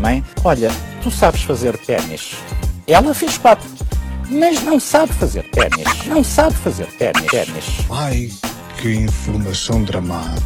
Mãe, olha, tu sabes fazer ténis. Ela fez quatro, mas não sabe fazer ténis. Não sabe fazer ténis. ténis. Ai, que informação dramática.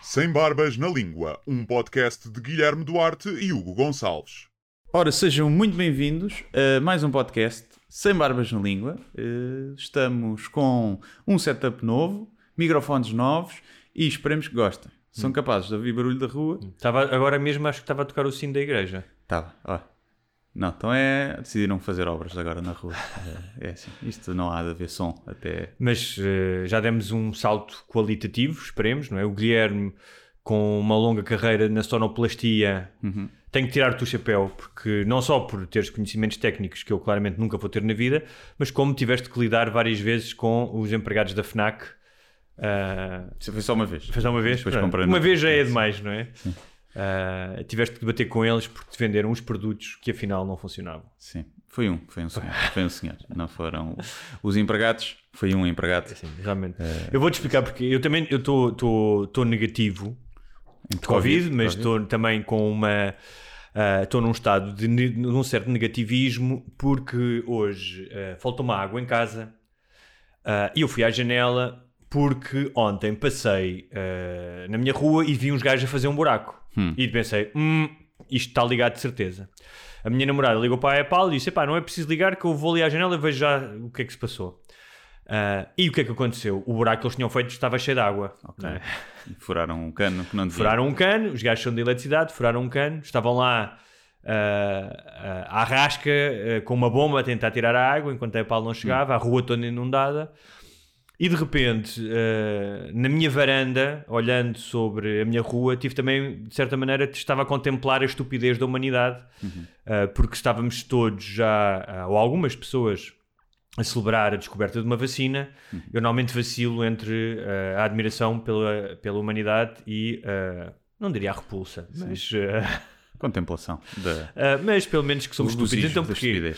Sem Barbas na Língua, um podcast de Guilherme Duarte e Hugo Gonçalves. Ora, sejam muito bem-vindos a mais um podcast Sem Barbas na Língua. Eh, Estamos com um setup novo, microfones novos e esperemos que gostem. São capazes de ouvir barulho da rua? Estava, agora mesmo acho que estava a tocar o sino da igreja. Estava, ó. Não, então é. Decidiram fazer obras agora na rua. É, é assim. Isto não há de haver som até. Mas eh, já demos um salto qualitativo, esperemos, não é? O Guilherme, com uma longa carreira na sonoplastia, tem que tirar-te o chapéu, porque não só por teres conhecimentos técnicos que eu claramente nunca vou ter na vida, mas como tiveste que lidar várias vezes com os empregados da FNAC. Isso foi só uma vez. Faz uma vez? Depois comprei uma vez já é demais, não é? Ah, tiveste que debater com eles porque te venderam uns produtos que afinal não funcionavam. Sim. Foi um, foi um senhor. Foi um senhor. Não foram os empregados, foi um empregado. Sim, realmente. Eu vou-te explicar porque eu também estou negativo de Covid, mas estou também com uma. Estou num estado de, num certo negativismo porque hoje ah, faltou-me água em casa e eu fui à janela porque ontem passei ah, na minha rua e vi uns gajos a fazer um buraco e pensei, hum, isto está ligado de certeza. A minha namorada ligou para a Apple e disse: Epá, não é preciso ligar que eu vou ali à janela e vejo já o que é que se passou. Ah, e o que é que aconteceu? O buraco que eles tinham feito estava cheio de água. não é? E Furaram um cano que não devia. Furaram um cano, os gajos são de eletricidade, furaram um cano, estavam lá ah, ah, à rasca com uma bomba a tentar tirar a água enquanto a Apple não chegava, a rua toda inundada. E de repente, ah, na minha varanda, olhando sobre a minha rua, tive também, de certa maneira, estava a contemplar a estupidez da humanidade, ah, porque estávamos todos já, ah, ou algumas pessoas, a celebrar a descoberta de uma vacina. Eu normalmente vacilo entre ah, a admiração pela, pela humanidade e, não diria a repulsa, mas, ah, Contemplação ah, mas pelo menos que somos do estúpidos. Então porquê?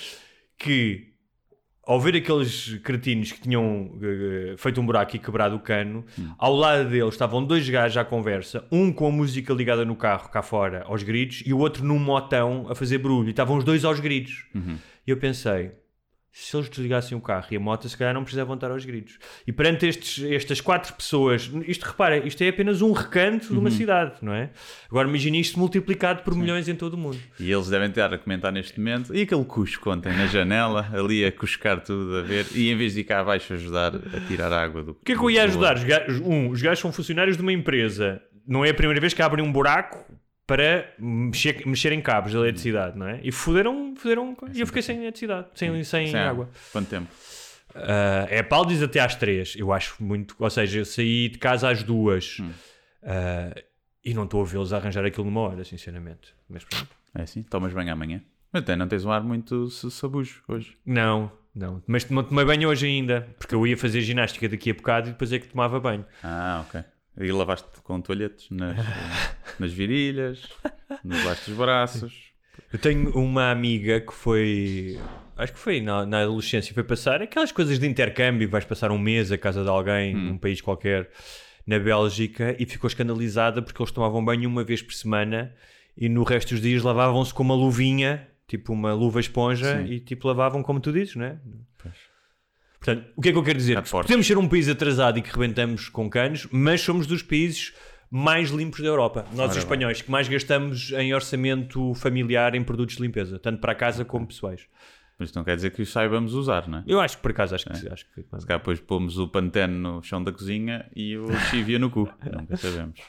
que ao ver aqueles cretinos que tinham eh, feito um buraco e quebrado o cano, ao lado deles estavam dois gajos à conversa, um com a música ligada no carro cá fora aos gritos e o outro num motão a fazer barulho. E estavam os dois aos gritos. E eu pensei, se eles desligassem o carro e a moto, se calhar não precisavam estar aos gritos. E perante estes, estas quatro pessoas, isto repara, isto é apenas um recanto de uma cidade, não é? Agora imagine isto multiplicado por milhões em todo o mundo. E eles devem estar a comentar neste momento. E aquele cusco ontem na janela, ali a cuscar tudo a ver. E em vez de ir cá abaixo ajudar a tirar a água do. O que é que eu ia ajudar? Um, os gajos são funcionários de uma empresa. Não é a primeira vez que abrem um buraco para mexer, mexer em cabos de eletricidade, não é? E fuderam, fuderam e eu fiquei sem eletricidade, sem, sem, Sem água. Quanto tempo? Ah, é Apple diz até às três. Eu acho muito. Ou seja, eu saí de casa às duas Ah, e não estou a vê-los a arranjar aquilo numa hora, sinceramente. Mas pronto. É assim? Tomas banho amanhã. Mas até não tens um ar muito sa- sabujo hoje. Não, não. Mas não tomei banho hoje ainda, porque eu ia fazer ginástica daqui a bocado e depois é que tomava banho. Ah, ok. E lavaste com toalhetes nas, nas virilhas, nos baixos dos braços. Eu tenho uma amiga que foi. Acho que foi na, na adolescência, foi passar aquelas coisas de intercâmbio, vais passar um mês à casa de alguém, num país qualquer, na Bélgica, e ficou escandalizada porque eles tomavam banho uma vez por semana e no resto dos dias lavavam-se com uma luvinha, tipo uma luva esponja, e tipo lavavam como tu dizes, não é? Portanto, o que é que eu quero dizer? Porcos. Podemos ser um país atrasado e que rebentamos com canos, mas somos dos países mais limpos da Europa. Nós, os espanhóis, que mais gastamos em orçamento familiar em produtos de limpeza, tanto para casa como pessoais. Mas não quer dizer que os saibamos usar, não é? Eu acho que por acaso acho que, acho que Se calhar depois pomos o pantene no chão da cozinha e o chivia no cu. Nunca sabemos.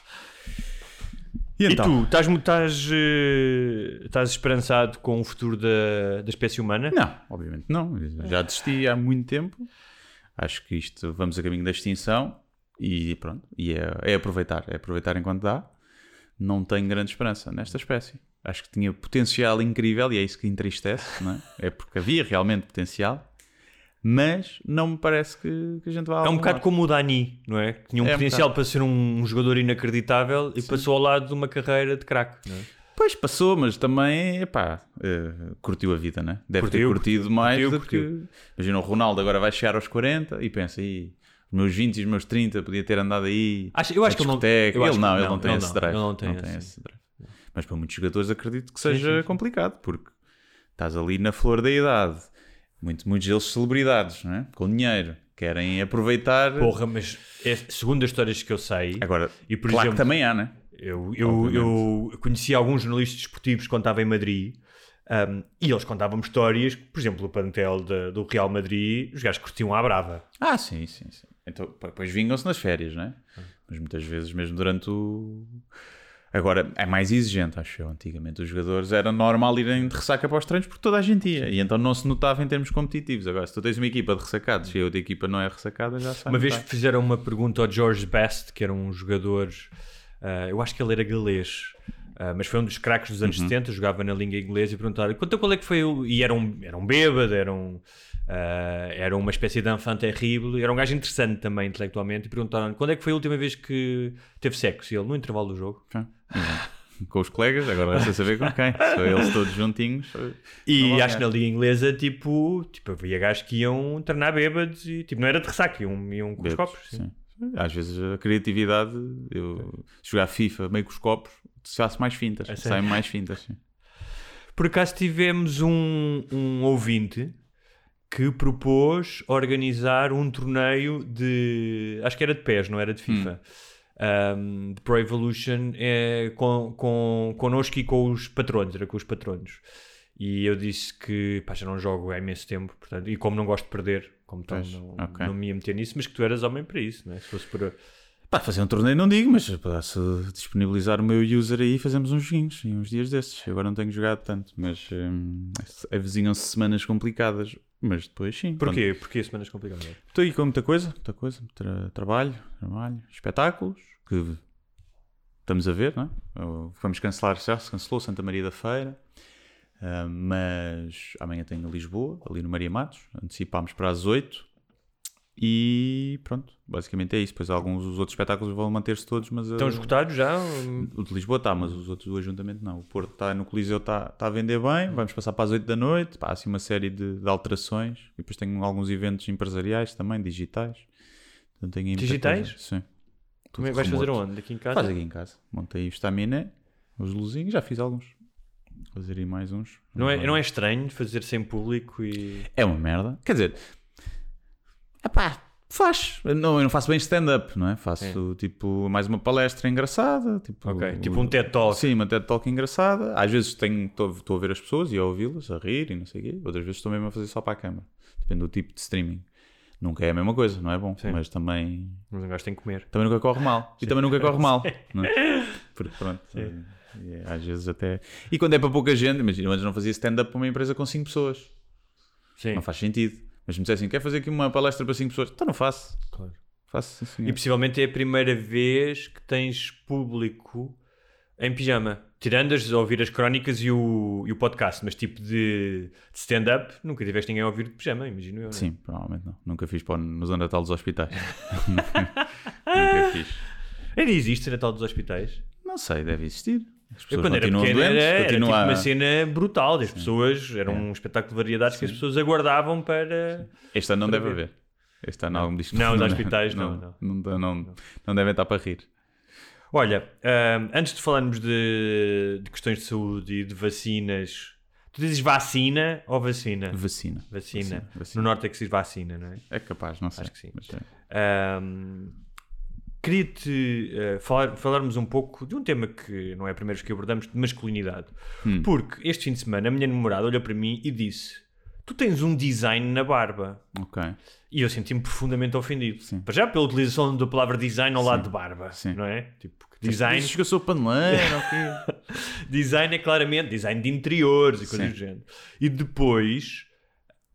E tu, estás, estás, eh, estás esperançado com o futuro da, da espécie humana? Não, obviamente não. Já desisti há muito tempo. Acho que isto vamos a caminho da extinção e pronto. E é, é aproveitar, é aproveitar enquanto dá. não tenho grande esperança nesta espécie. Acho que tinha potencial incrível e é isso que entristece, não é? É porque havia realmente potencial, mas não me parece que, que a gente vá É um bocado como o Dani, não é? Que tinha um É um potencial bocado. para ser um jogador inacreditável e passou ao lado de uma carreira de craque. é? Pois passou, mas também, epá, eh, curtiu a vida, né? Deve Curtiu, ter curtido mais curtiu, do curtiu. que. Imagina, o Ronaldo agora vai chegar aos 40 e pensa, "Ih, os meus 20 e os meus 30 podia ter andado aí. Acho- eu acho que ele não- discoteca." eu acho ele não, não, ele não tem ele esse não, drive. ele não tem esse. esse drive. Mas para muitos jogadores acredito que seja sim, sim. complicado, porque estás ali na flor da idade. Muito, muitos deles celebridades, não é? Com dinheiro. Querem aproveitar. Porra, mas é, segundo as histórias que eu sei, Agora, e por claro exemplo, que também há, né? Eu, eu, eu conheci alguns jornalistas desportivos quando estava em Madrid um, e eles contavam-me histórias, por exemplo, o plantel de- do Real Madrid, os gajos curtiam à brava. Ah, sim, sim, sim. Então, depois vingam-se nas férias, não é? Mas muitas vezes, mesmo durante o. Agora, é mais exigente, acho eu. Antigamente, os jogadores era normal irem de ressaca para os treinos porque toda a gente ia. E então não se notava em termos competitivos. Agora, se tu tens uma equipa de ressacados e a outra equipa não é ressacada, já sai. Uma vez fizeram uma pergunta ao George Best, que era um jogador, ah, eu acho que ele era galês, ah, mas foi um dos craques dos anos 70, jogava na língua inglesa e perguntaram quanto qual é que foi o... E era um, era um bêbado, era, um, ah, era uma espécie de enfant terrível, era um gajo interessante também intelectualmente, e perguntaram quando é que foi a última vez que teve sexo? E ele, no intervalo do jogo. Com os colegas, agora vai saber com quem. São eles todos juntinhos. E acho que na liga inglesa, tipo, tipo, havia gajos que iam treinar bêbados e, tipo, não era de ressaca, iam, iam com os Bebes, copos. sim. sim. Às vezes a criatividade, eu jogar FIFA meio com os copos, faço mais fintas. sério? Saem mais fintas, sim. Por acaso tivemos um, um ouvinte que propôs organizar um torneio de. Acho que era de pés, não era de FIFA. Um, de Pro Evolution é, com, com, connosco e com os patronos, era com os patronos. E eu disse que pá, já não jogo há imenso tempo, portanto, e como não gosto de perder, como tal, não, ok. não me ia meter nisso, mas que tu eras homem para isso, não é? Se fosse por. Pá, fazer um torneio não digo, mas posso disponibilizar o meu user aí e fazemos uns joguinhos em uns dias desses. Eu Agora não tenho jogado tanto, mas hum, avizinham-se semanas complicadas. Mas depois sim. Porquê? Porquê semanas complicadas? Pronto. Estou aí com muita coisa, muita coisa. Tra- trabalho, trabalho, espetáculos que estamos a ver, não é? Vamos cancelar, já se cancelou Santa Maria da Feira. Uh, mas amanhã tenho Lisboa, ali no Maria Matos. Antecipámos para as 8. E pronto, basicamente é isso. Depois alguns os outros espetáculos vão manter-se todos, mas uh, Estão esgotados já? o de Lisboa está, mas os outros do ajuntamento não. O Porto está no Coliseu, está está a vender bem. Vamos passar para as 8 da noite. Pá, assim uma série de, de alterações. E depois tenho alguns eventos empresariais também, digitais. Então tenho Digitais? coisa. Sim. Como é que vais fazer remoto. onde? Aqui em casa? Faz aqui em casa. Montei o estaminé, os luzinhos, já fiz alguns. Fazer aí mais uns. Não é, não é estranho fazer sem público e. É uma merda. Quer dizer, epá, faz. Eu não, eu não faço bem stand-up, não é? Faço tipo mais uma palestra engraçada. Tipo, Ok, tipo um TED Talk. Sim, uma TED Talk engraçada. Às vezes tenho- estou a ver as pessoas e a ouvi-las, a rir e não sei o quê. Outras vezes estou mesmo a fazer só para a câmara. Depende do tipo de streaming. Nunca é a mesma coisa, não é bom? Sim. Mas também, Mas um gajo tem que comer. também nunca corre mal. E também nunca corre mal. não é? Porque pronto. e é, às vezes até. E quando é para pouca gente, imagina, antes não fazia stand-up para uma empresa com 5 pessoas. Sim. Não faz sentido. Mas me dissessem, quer fazer aqui uma palestra para 5 pessoas? Então não faço. Claro. Faço sim, E possivelmente é a primeira vez que tens público em pijama. Tirando as, a ouvir as crónicas e o, e o podcast, mas tipo de, de stand-up, nunca tiveste ninguém a ouvir de pijama, imagino eu. é? Sim, provavelmente não. Nunca fiz para o- no Zona Natal dos hospitais. nunca fiz. Ainda existe Natal dos Hospitais? Não sei, deve existir. Eu quando era pequeno era, doentes, era tipo continua a- uma cena brutal. As pessoas, era um espetáculo de variedades que as pessoas aguardavam para. Este ano não deve ver. haver. Este ano algum que Não, os deve- hospitais não, não, não, não, não devem estar para rir. Olha, ahm, antes de falarmos de, de questões de saúde e de vacinas, tu dizes vacina ou vacina? Vacina. Vacina. vacina. No norte é que se diz vacina, não é? É capaz, não sei. Acho que sim. Mas, é. Ahm, Queria-te eh, falar, falarmos um pouco de um tema que não é a primeira vez que abordamos, de masculinidade. Hum. Porque este fim de semana a minha namorada olhou para mim e disse: Tu tens um design na barba. ok. E eu senti-me profundamente ofendido. Sim. Para já pela utilização da palavra design ao lado de barba, Sim. não é? Tipo, design, Dizes que eu sou paneleiro, ok? design é claramente design de interiores e coisas Sim. do género. E depois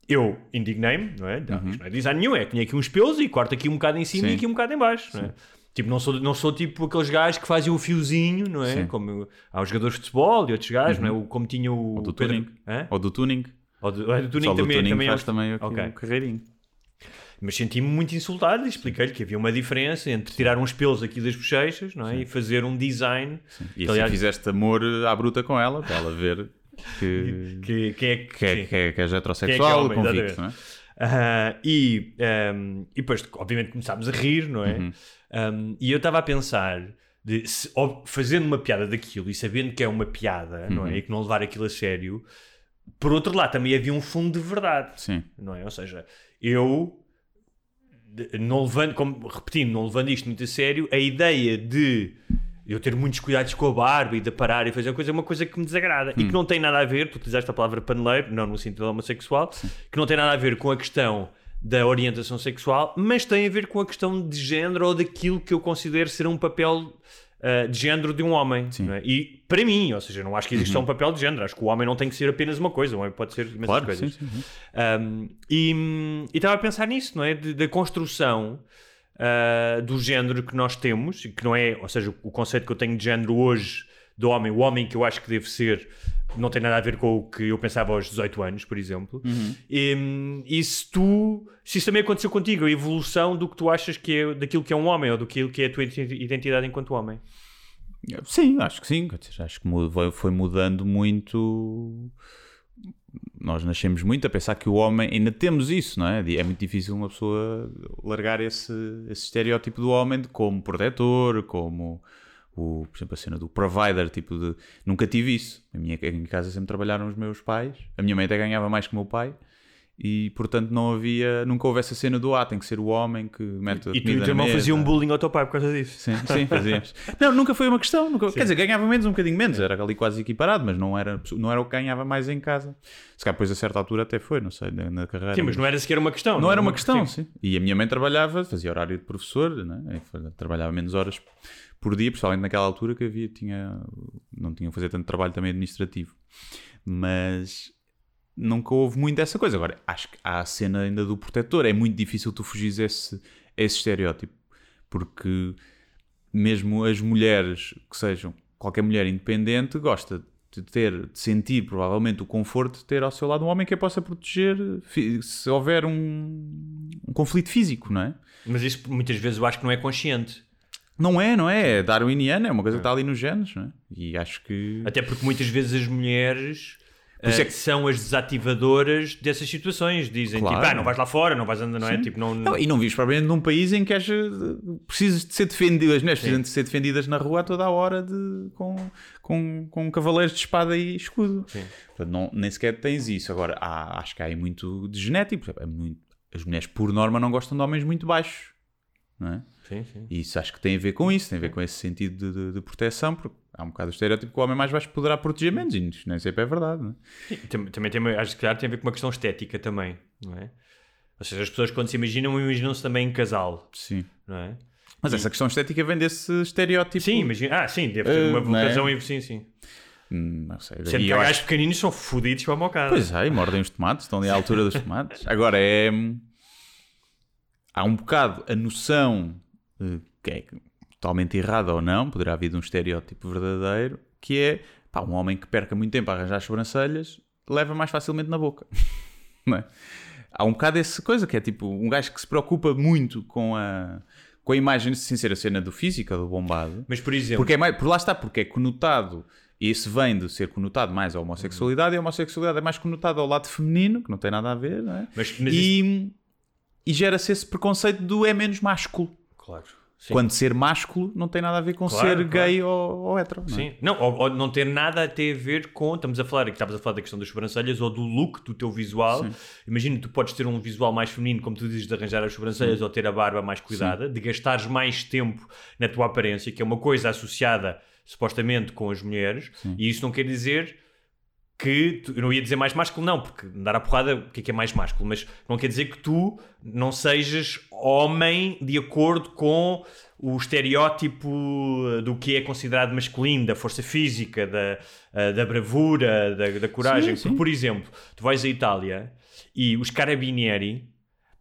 eu indignei-me, não é? Não, Uhum. isto não é design nenhum, é que tinha aqui uns pelos e corta aqui um bocado em cima Sim. e aqui um bocado em baixo, não é? Tipo, não sou, não sou tipo aqueles gajos que fazem o fiozinho, não é? Sim. Como há os jogadores de futebol e outros gajos, não é? O- Como tinha o. Ou do Pedro- tuning. Hã? Ou do tuning. Ou do, é, do tuning Só do também, tuning também é faz um- também aqui Ok. o carreirinho. Mas senti-me muito insultado e expliquei-lhe que havia uma diferença entre tirar uns pelos aqui das bochechas não é? e fazer um design. E que, assim aliás, fizeste amor à bruta com ela, para ela ver que, que, quem é que, que, é, sim. que, é, que é heterossexual que é homem, convicto, não é? Ah, e, ahm, e depois, obviamente, começámos a rir, não é? Uhum. Ahm, e eu estava a pensar, de, se- ob- fazendo uma piada daquilo e sabendo que é uma piada, não Uhum. é? E que não levar aquilo a sério, por outro lado, também havia um fundo de verdade, Sim. não é? Ou seja, eu, não levando, como repetindo, não levando isto muito a sério, a ideia de eu ter muitos cuidados com a barba e de parar e fazer uma coisa é uma coisa que me desagrada e que não tem nada a ver, tu utilizaste a palavra paneleiro, não no sentido homossexual, que não tem nada a ver com a questão da orientação sexual, mas tem a ver com a questão de género ou daquilo que eu considero ser um papel ah, de género de um homem. é? E para mim, ou seja, não acho que exista um papel de género, acho que o homem não tem que ser apenas uma coisa, o homem pode ser imensas Claro, coisas. sim, sim. Um, e e estava a pensar nisso, não é? Da construção uh, do género que nós temos, e que não é, ou seja, o conceito que eu tenho de género hoje do homem, o homem que eu acho que deve ser, não tem nada a ver com o que eu pensava aos 18 anos, por exemplo. E, hum, e se tu, se isso também aconteceu contigo, a evolução do que tu achas que é, daquilo que é um homem ou do que é a tua identidade enquanto homem. Sim, acho que sim. Acho que foi- mudando muito. Nós nascemos muito a pensar que o homem. Ainda temos isso, não é? É muito difícil uma pessoa largar esse, esse estereótipo do homem como protetor, como. O, por exemplo, a cena do provider, tipo de. Nunca tive isso. A minha, em casa sempre trabalharam os meus pais. A minha mãe até ganhava mais que o meu pai. E portanto não havia. Nunca houve essa cena do ah, tem que ser o homem que mete a E tu e o teu irmão mesa." faziam um bullying ao teu pai por causa disso. Sim, sim, fazíamos. Não, nunca foi uma questão. Nunca, quer dizer, ganhava menos, um bocadinho menos, era ali quase equiparado, mas não era, não era o que ganhava mais em casa. Se calhar depois a certa altura até foi, não sei, na, carreira. Sim, mas não era sequer uma questão. Não era uma questão, sim. E a minha mãe trabalhava, fazia horário de professor, né? E trabalhava menos horas por dia, principalmente naquela altura que havia, tinha, não tinha que fazer tanto trabalho também administrativo. Mas nunca houve muito essa coisa. Agora, acho que há a cena ainda do protetor. É muito difícil tu fugires esse, esse estereótipo. Porque mesmo as mulheres que sejam, qualquer mulher independente gosta de ter, de sentir provavelmente o conforto de ter ao seu lado um homem que a possa proteger se houver um, um conflito físico, não é? Mas isso muitas vezes eu acho que não é consciente. Não é, não é? É darwiniano, é uma coisa que está ali nos genes, não é? E acho que. Até porque muitas vezes as mulheres eh, é que- são as desativadoras dessas situações. Dizem Claro. tipo, ah, não vais lá fora, não vais andar, não é? Sim. Tipo, não... Não, e não vives propriamente num país em que és, eh, precisas de ser defendido, as mulheres precisam de ser defendidas na rua a toda a hora de, com, com, com cavaleiros de espada e escudo. Portanto, não, nem sequer tens isso. Agora, há- acho que há aí muito de genético. É muito- as mulheres, por norma, não gostam de homens muito baixos. Não é? Sim, sim. E isso acho que tem a ver com isso, tem a ver com esse sentido de, de- de proteção, porque há um bocado o estereótipo que o homem mais baixo poderá proteger menos, e nem sempre é verdade. Não é? E tam- Também tem, acho que tem a ver com uma questão estética também, não é? Ou seja, as pessoas quando se imaginam, imaginam-se também em casal, Sim. não é? Mas essa questão estética vem desse estereótipo. Sim, imagina. Ah, sim, deve ter Eh, uma é? razão. em- Sim, sim. Hum, Não sei. Sendo E que há acho- gajos pequeninos são fodidos para a mocada. Pois é, e mordem os tomates, estão ali à altura dos tomates. Agora é. Há um bocado a noção que é totalmente errada ou não, poderá haver de um estereótipo verdadeiro, que é pá, um homem que perca muito tempo a arranjar as sobrancelhas leva mais facilmente na boca. É? Há um bocado essa coisa que é tipo um gajo que se preocupa muito com a, com a imagem, sem ser a cena do físico, do bombado. Mas, por exemplo, Porque é mais, por lá está, porque é conotado, e esse vem de ser conotado mais à homossexualidade, e a homossexualidade é mais conotada ao lado feminino, que não tem nada a ver, não é? Mas- mas e, e gera-se esse preconceito do é menos másculo. Claro. Sim. Quando ser másculo não tem nada a ver com Claro, ser claro. gay ou, ou hetero. Não é? Sim, não, ou, ou não ter nada a ter a ver com. Estamos a falar, estavas a falar da questão das sobrancelhas ou do look do teu visual. Imagina, tu podes ter um visual mais feminino, como tu dizes, de arranjar as sobrancelhas ou ter a barba mais cuidada, de gastares mais tempo na tua aparência, que é uma coisa associada supostamente com as mulheres, e isso não quer dizer que tu- eu não ia dizer mais másculo, não, porque dar a porrada, o que é que é mais másculo? Mas não quer dizer que tu não sejas homem de acordo com o estereótipo do que é considerado masculino, da força física, da, eh, da bravura, da, da coragem. Sim, sim. Porque, por exemplo, tu vais à Itália e os carabinieri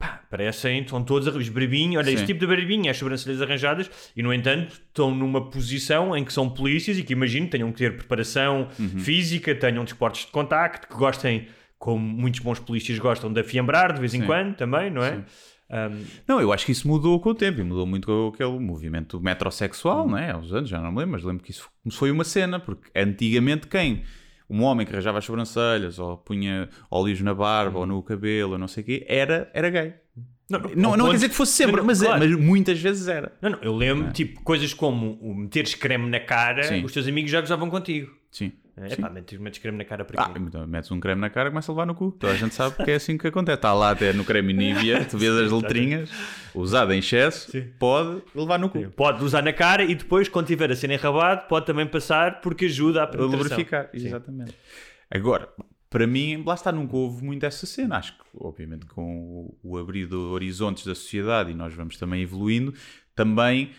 pá, parecem, estão todos os barbinhos, olha, Sim. este tipo de barbinho, as sobrancelhas arranjadas, e no entanto estão numa posição em que são polícias e que imagino tenham que ter preparação Uhum. física, tenham desportos de contacto, que gostem, como muitos bons polícias gostam, de afiambrar de vez em Sim. quando também, não é? Um, Não, eu acho que isso mudou com o tempo e mudou muito com aquele movimento metrosexual, Hum. não é? Há uns anos, já não me lembro, mas lembro que isso foi uma cena, porque antigamente quem? Um homem que arranjava as sobrancelhas ou punha óleos na barba ou no cabelo ou não sei o quê, era, era gay. Não, não, ponto- quer dizer que fosse sempre, Não, não, mas, é- claro. mas muitas vezes era. Não, não, eu lembro, tipo, coisas como meteres creme na cara, Sim. os teus amigos já gozavam contigo. Sim. É Sim. pá, metes, metes creme na cara para Ah, quê? então metes um creme na cara e começa a levar no cu. Toda a gente sabe que é assim que acontece. Está lá até no creme Nivea, tu vês as letrinhas, usado em excesso, pode levar no cu. Pode usar na cara e depois, quando tiver a cena enrabado, pode também passar porque ajuda a a penetração. lubrificar, Sim. exatamente. Agora, para mim, lá está, nunca houve muito essa cena. Acho que, obviamente, com o, o abrir de horizontes da sociedade e nós vamos também evoluindo, também,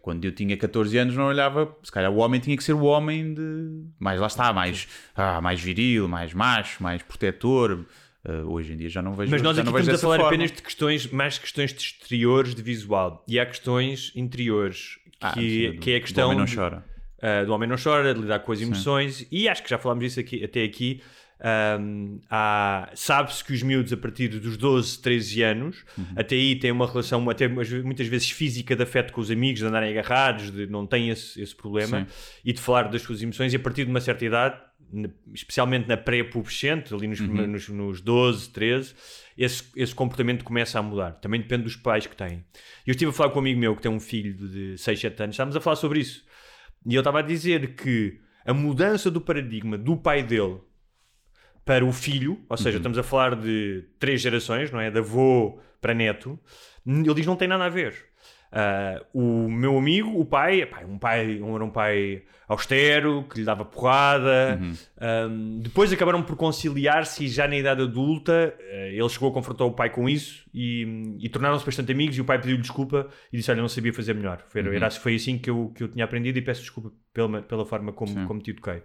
quando eu tinha 14 anos, não olhava, se calhar o homem tinha que ser o homem de. Mais lá está, mais, ah, mais viril, mais macho, mais protetor. Ah, hoje em dia já não vejo Mas nós aqui estamos a falar forma. apenas de questões, mais questões de exteriores de visual. E há questões interiores, Ah, que, sim, do- que é a do questão homem não de- chora. ah, do homem não chora, de lidar com as emoções, e acho que já falámos disso aqui, até aqui. Ahm, há- Sabe-se que os miúdos, a partir dos 12, 13 anos, Uhum. até aí têm uma relação até muitas vezes física de afeto com os amigos, de andarem agarrados, de não têm esse, esse problema, Sim. e de falar das suas emoções, e a partir de uma certa idade, especialmente na pré-pubescente, ali nos, Uhum. nos, nos 12, 13, esse, esse comportamento começa a mudar. Também depende dos pais que têm. Eu estive a falar com um amigo meu que tem um filho de 6, 7 anos, estávamos a falar sobre isso. E ele estava a dizer que a mudança do paradigma do pai dele para o filho, ou seja, estamos a falar de três gerações, não é? De avô para neto, ele diz não tem nada a ver. Ah, o meu amigo, o pai, epá, um pai, um era um pai austero, que lhe dava porrada. Ahm, depois acabaram por conciliar-se e já na idade adulta eh, ele chegou a confrontar o pai com isso e, e tornaram-se bastante amigos e o pai pediu-lhe desculpa e disse, olha, não sabia fazer melhor. Foi, era, foi assim que eu, que eu tinha aprendido e peço desculpa pela, pela forma como, como te eduquei.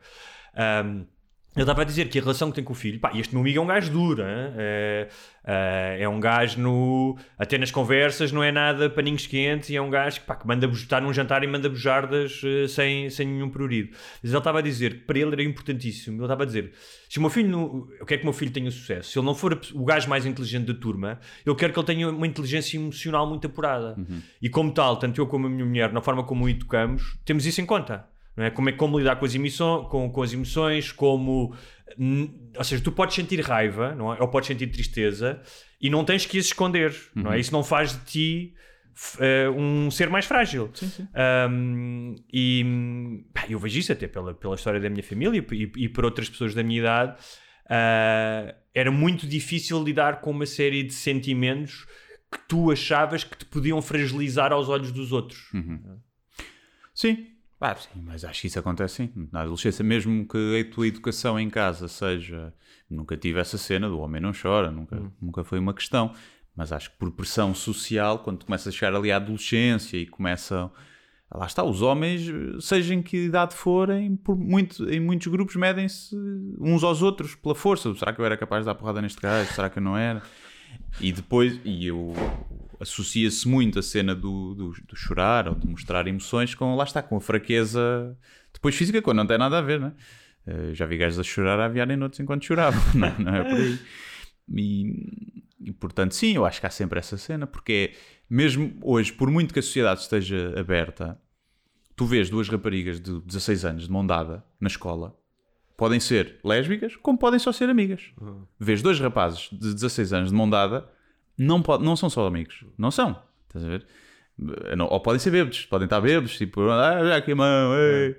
Ahm, ele estava a dizer que a relação que tem com o filho, pá, este meu amigo é um gajo duro, é, é, é um gajo no. Até nas conversas não é nada paninhos quentes e é um gajo que, pá, que manda estar num jantar e manda bujardas eh, sem, sem nenhum prurido. Mas ele estava a dizer que para ele era importantíssimo. Ele estava a dizer: se o meu filho, não, eu quero que o meu filho tenha sucesso, se ele não for o gajo mais inteligente da turma, eu quero que ele tenha uma inteligência emocional muito apurada. E como tal, tanto eu como a minha mulher, na forma como o educamos, temos isso em conta. Não é? Como é como lidar com as, emissões, com, com as emoções, como. Ou seja, tu podes sentir raiva, não é? ou podes sentir tristeza, e não tens que as esconder. Não é? Isso não faz de ti eh, um ser mais frágil. Um, e pá, eu vejo isso até pela, pela história da minha família e, e por outras pessoas da minha idade. ah, era muito difícil lidar com uma série de sentimentos que tu achavas que te podiam fragilizar aos olhos dos outros. Sim. Ah, sim, mas acho que isso acontece sim. Na adolescência, mesmo que a tua educação em casa seja. Nunca tive essa cena do homem não chora, nunca, nunca foi uma questão. Mas acho que por pressão social, quando tu começas a chegar ali à adolescência e começam. Lá está, os homens, seja em que idade forem, por muito, em muitos grupos medem-se uns aos outros pela força. Será que eu era capaz de dar porrada neste gajo? Será que eu não era? E depois, e eu associa-se muito a cena do, do, do chorar ou de mostrar emoções com, lá está, com a fraqueza depois física, quando não tem nada a ver, né? Já vi gajos a chorar a aviarem noutros enquanto choravam, não, é? não é por aí. E, e, portanto, sim, eu acho que há sempre essa cena, porque é, mesmo hoje, por muito que a sociedade esteja aberta, tu vês duas raparigas de 16 anos de mão dada na escola, podem ser lésbicas, como podem só ser amigas. Vês dois rapazes de 16 anos de mão dada, não, pode, não são só amigos. Não são. Estás a ver? Não- ou podem ser bêbados. Podem estar bêbados, tipo, ah, já a mão, ei.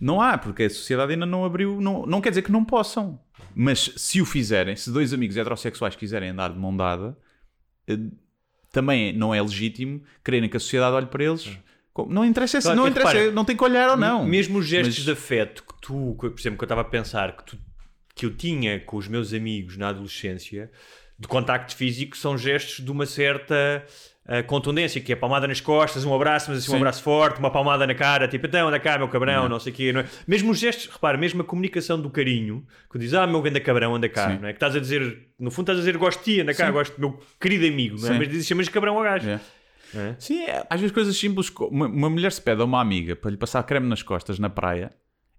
Não há, porque a sociedade ainda não abriu. Não, não quer dizer que não possam. Mas se o fizerem, se dois amigos heterossexuais quiserem andar de mão dada, eh, também não é legítimo quererem que a sociedade olhe para eles. como- Não interessa, Claro, não, interessa repara, não tem que olhar ou não. Mesmo os gestos Mas- de afeto que tu, por exemplo, que eu estava a pensar que, tu, que eu tinha com os meus amigos na adolescência, de contacto físico, são gestos de uma certa a contundência, que é palmada nas costas, um abraço, mas assim um Sim. abraço forte, uma palmada na cara, tipo, então, anda cá, meu cabrão, não sei o quê. Não é? Mesmo os gestos, repara, mesmo a comunicação do carinho, que diz, ah, meu grande cabrão, anda cá, Sim. não é? Que estás a dizer, no fundo estás a dizer, gosto de ti, anda cá, Sim. gosto do meu querido amigo, não é? Mas dizes, chamas cabrão ao gajo. É. É. Sim, é, às vezes coisas simples. Uma, uma mulher se pede a uma amiga para lhe passar creme nas costas na praia.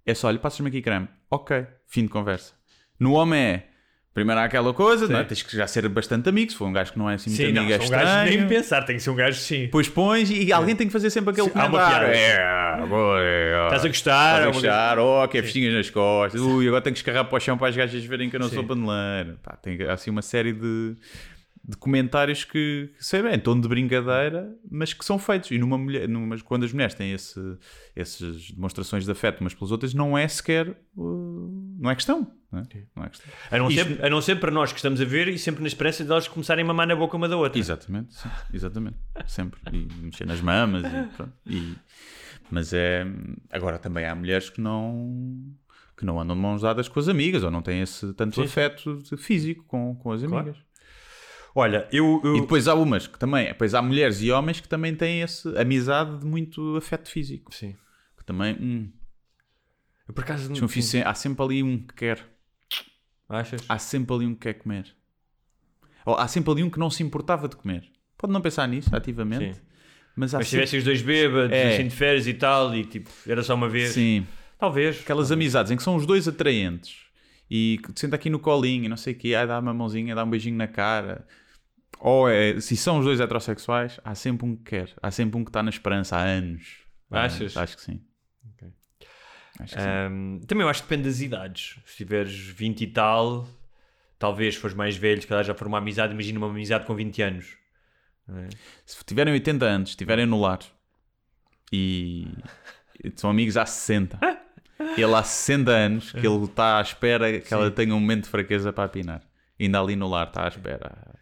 É só, olha, passas-me aqui creme. Ok, fim de conversa. No homem é. Primeiro há aquela coisa, não é? tens que já ser bastante amigo. Se for um gajo que não é assim muito Sim, não, amigo, é são um gajo nem pensar, tem que ser um gajo, sim. Depois pões e alguém tem que fazer sempre aquele comentário. É, boa, é, Estás a gostar? Estás a é gostar, oh, que é festinhas nas costas, ui, agora tenho que escarrar para o chão para as gajas verem que eu não sou paneleiro. Pá, tem assim uma série de, de comentários que, que sei bem, em tom de brincadeira, mas que são feitos. E numa mulher, numa, quando as mulheres têm esse, essas demonstrações de afeto umas pelas outras, não é sequer. uh, não é questão. Não é, Não é questão. A não, Isto- ser, a não ser para nós que estamos a ver e sempre na esperança de elas começarem a mamar na boca uma da outra. Exatamente, sim, exatamente. Sempre. E mexer nas mamas e pronto. E- mas é. Agora também há mulheres que não. que não andam de mãos dadas com as amigas ou não têm esse tanto Sim, afeto físico com, com as Claro. Olha, eu. eu- E depois há umas que também. Depois há mulheres e homens que também têm esse amizade de muito afeto físico. Sim. Que também. Hum, eu por acaso. desconfio se- há sempre ali um que quer. Achas? Há sempre ali um que quer comer. Ou há sempre ali um que não se importava de comer. Pode não pensar nisso ativamente. Sim. Mas Mas se tivessem os dois bêbados, É. assim de férias e tal, e tipo, era só uma vez. Sim. Talvez. Aquelas amizades em que são os dois atraentes e que te senta aqui no colinho e não sei o quê, ai, dá uma mãozinha, dá um beijinho na cara. Ou é, se são os dois heterossexuais, há sempre um que quer, há sempre um que está na esperança há anos. Achas? Acho que sim. Ok. Acho que sim. Ahm, também eu acho que depende das idades. Se tiveres 20 e tal, talvez fores mais velho, se calhar já for uma amizade, imagina uma amizade com 20 anos. é? Se tiverem 80 anos, estiverem no lar e são amigos há 60, ele há 60 anos que ele está à espera que ela tenha um momento de fraqueza para apinar. Ainda ali no lar está à espera.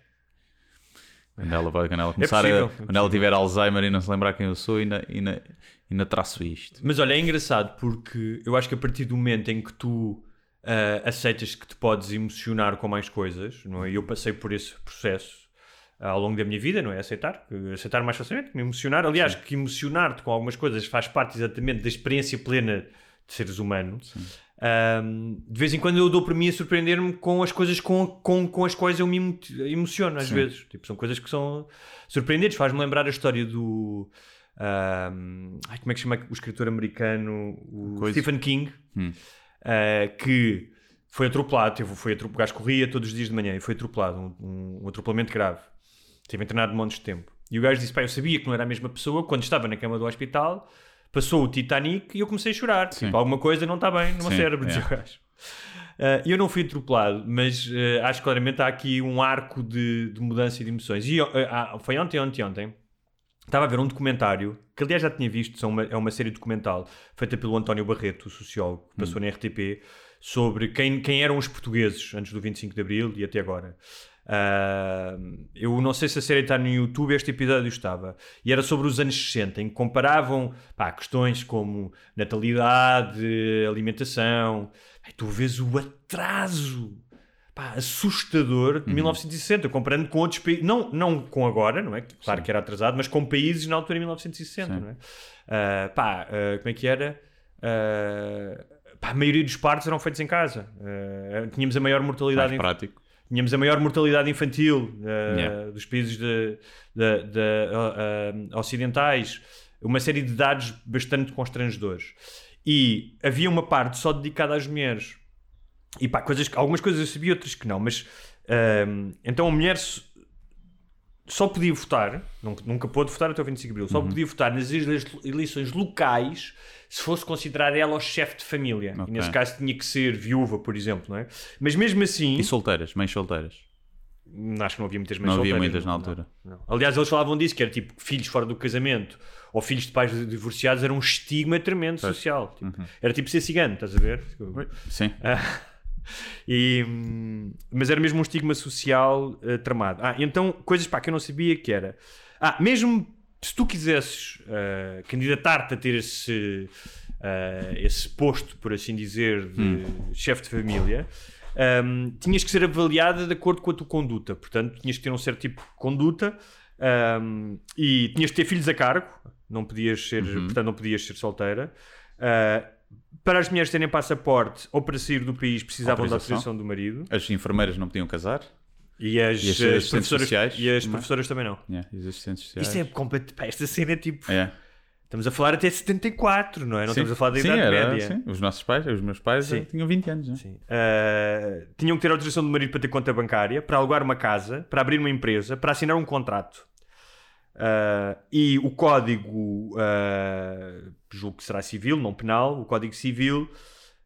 Quando ela, vai, quando ela começar possível, a, é quando ela tiver Alzheimer e não se lembrar quem eu sou, ainda, ainda, ainda traço isto. Mas olha, é engraçado porque eu acho que a partir do momento em que tu ah, aceitas que te podes emocionar com mais coisas, não é? Eu passei por esse processo ah, ao longo da minha vida, não é? Aceitar, aceitar mais facilmente, me emocionar. Aliás, que emocionar-te com algumas coisas faz parte exatamente da experiência plena de seres humanos. Ahm, de vez em quando eu dou para mim a surpreender-me com as coisas com, com, com as quais eu me emo- emociono, às Sim. vezes. Tipo, são coisas que são surpreendentes. Faz-me lembrar a história do. ahm, ai, como é que se chama o escritor americano? O Coisa. Stephen King, Hum. ah, que foi atropelado. Teve, foi atropelado, o gajo corria todos os dias de manhã e foi atropelado. Um, um, um atropelamento grave. Teve internado montes de tempo. E o gajo disse: Pá, eu sabia que não era a mesma pessoa quando estava na cama do hospital. Passou o Titanic e eu comecei a chorar. Sim. Tipo, alguma coisa não está bem no meu cérebro, é. gajo. Ah, eu não fui atropelado, mas ah, acho que claramente há aqui um arco de, de mudança de emoções. E ah, foi ontem, ontem, ontem. Estava a ver um documentário, que aliás já tinha visto, são uma- é uma série documental feita pelo António Barreto, o sociólogo, que passou na RTP, sobre quem, quem eram os portugueses antes do 25 de Abril e até agora. Ah, eu não sei se a série está no YouTube, este episódio estava. E era sobre os anos 60, em que comparavam pá, questões como natalidade, alimentação. Ai, tu vês o atraso pá, assustador de 1960, comparando com outros países, não, não com agora, não é? Claro que era atrasado, mas com países na altura em 1960, Sim. não é? Ah, pá, ah, como é que era? Ah, pá, a maioria dos partos eram feitos em casa. Tínhamos a maior mortalidade Mais inf- prático. Tínhamos a maior mortalidade infantil ah, Yeah. dos países de, de- de, ah, ah, ocidentais, uma série de dados bastante constrangedores. E havia uma parte só dedicada às mulheres. E pá, coisas, algumas coisas eu sabia, outras que não, mas então a mulher só podia votar, nunca, nunca pôde votar até o 25 de Abril, só Uhum. podia votar nas ele- eleições locais se fosse considerada ela o chefe de família. Ok. E nesse caso tinha que ser viúva, por exemplo, não é? Mas mesmo assim. E solteiras, mães solteiras. Acho que não havia muitas mães Não havia solteiras, muitas na não, altura. não. Aliás, eles falavam disso, que era tipo filhos fora do casamento ou filhos de pais divorciados era um estigma tremendo social. Tipo, Uhum. Era tipo ser cigano, estás a ver? Sim. Ah, e, mas era mesmo um estigma social eh, tramado. Ah, então, coisas pá, que eu não sabia que era. Ah, mesmo se tu quisesses eh, candidatar-te a ter esse, eh, esse posto, por assim dizer, de chefe de família, hum, tinhas que ser avaliada de acordo com a tua conduta. Portanto, tinhas que ter um certo tipo de conduta Um, e tinhas de ter filhos a cargo, não podias ser, Uhum. portanto, não podias ser solteira. Uh, para as mulheres terem passaporte ou para sair do país precisavam da autorização do marido. As enfermeiras não podiam casar. E as, E as as assistentes professoras, sociais e as também? professoras também não. Yeah, e os assistentes sociais. Isto é completo. pá, Esta cena é tipo. É. Estamos a falar até 74, não é? Não Sim. estamos a falar da sim, Idade era, Média. sim. Os nossos pais, os meus pais Sim. eh, tinham 20 anos. né? Sim. Uh, tinham que ter autorização do marido para ter conta bancária, para alugar uma casa, para abrir uma empresa, para assinar um contrato. Uh, e o código, uh, julgo que será civil, não penal, o código civil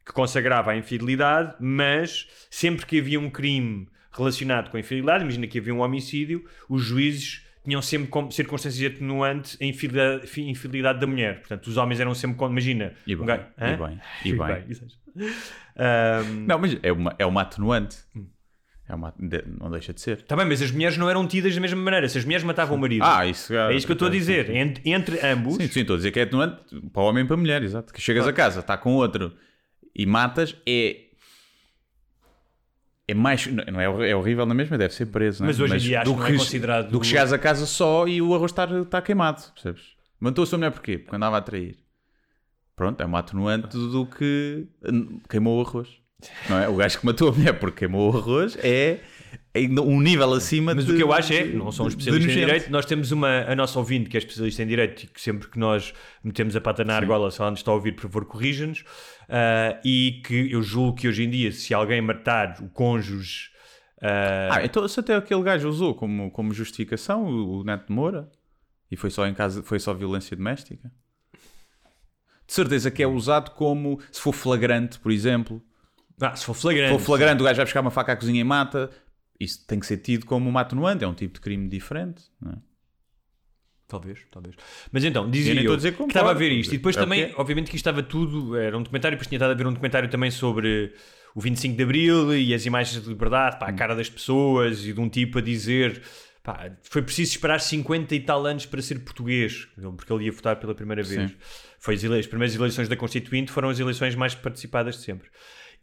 que consagrava a infidelidade, mas sempre que havia um crime relacionado com a infidelidade, imagina que havia um homicídio, os juízes tinham sempre circunstâncias atenuantes a infidelidade, infidelidade da mulher. Portanto, os homens eram sempre, como- imagina, E um bem, gajo- e bem, e bem. Um, Não, mas é uma, é uma atenuante. Hum. É uma, não deixa de ser. Tá bem, mas as mulheres não eram tidas da mesma maneira. Se as mulheres matavam o marido. Ah, isso é isso que eu estou a dizer. Entre, entre ambos. Sim, sim, estou a dizer que é atenuante para o homem e para a mulher, exato. Que chegas a casa, está com outro e matas, é. É mais. Não é, é horrível na mesma, deve ser preso, é? Mas hoje em dia acho do que não é considerado- Do que chegares a casa só e o arroz está, está queimado, percebes? Matou a sua mulher porquê? Porque andava a trair. Pronto, é uma atenuante do que queimou o arroz. Não é? O gajo que matou a mulher porque queimou o arroz é ainda um nível acima Mas de, o que eu acho é, não são de- especialistas em direito, nós temos uma, a nossa ouvinte que é especialista em direito e que sempre que nós metemos a pata na argola, se ela nos está a ouvir, por favor, corrija-nos. Ah, e que eu julgo que hoje em dia, se alguém matar o cônjuge. ah, Ah, então se até aquele gajo usou como, como justificação o, o Neto de Moura e foi só em casa, foi só violência doméstica. De certeza que é usado como se for flagrante, por exemplo. ah, se for flagrante. Se for flagrante, o gajo vai buscar uma faca à cozinha e mata. Isso tem que ser tido como uma atenuante, é um tipo de crime diferente. Não é? Talvez, talvez. Mas então, Eu dizia eu, dizer que que estava a ver isto. E depois É também, é. obviamente que isto estava tudo, era um documentário, depois tinha estado a ver um documentário também sobre o 25 de Abril e as imagens de liberdade, pá, Hum. a cara das pessoas e de um tipo a dizer... Pá, foi preciso esperar 50 e tal anos para ser português, porque ele ia votar pela primeira vez. Sim. Foi as, as primeiras eleições da Constituinte foram as eleições mais participadas de sempre.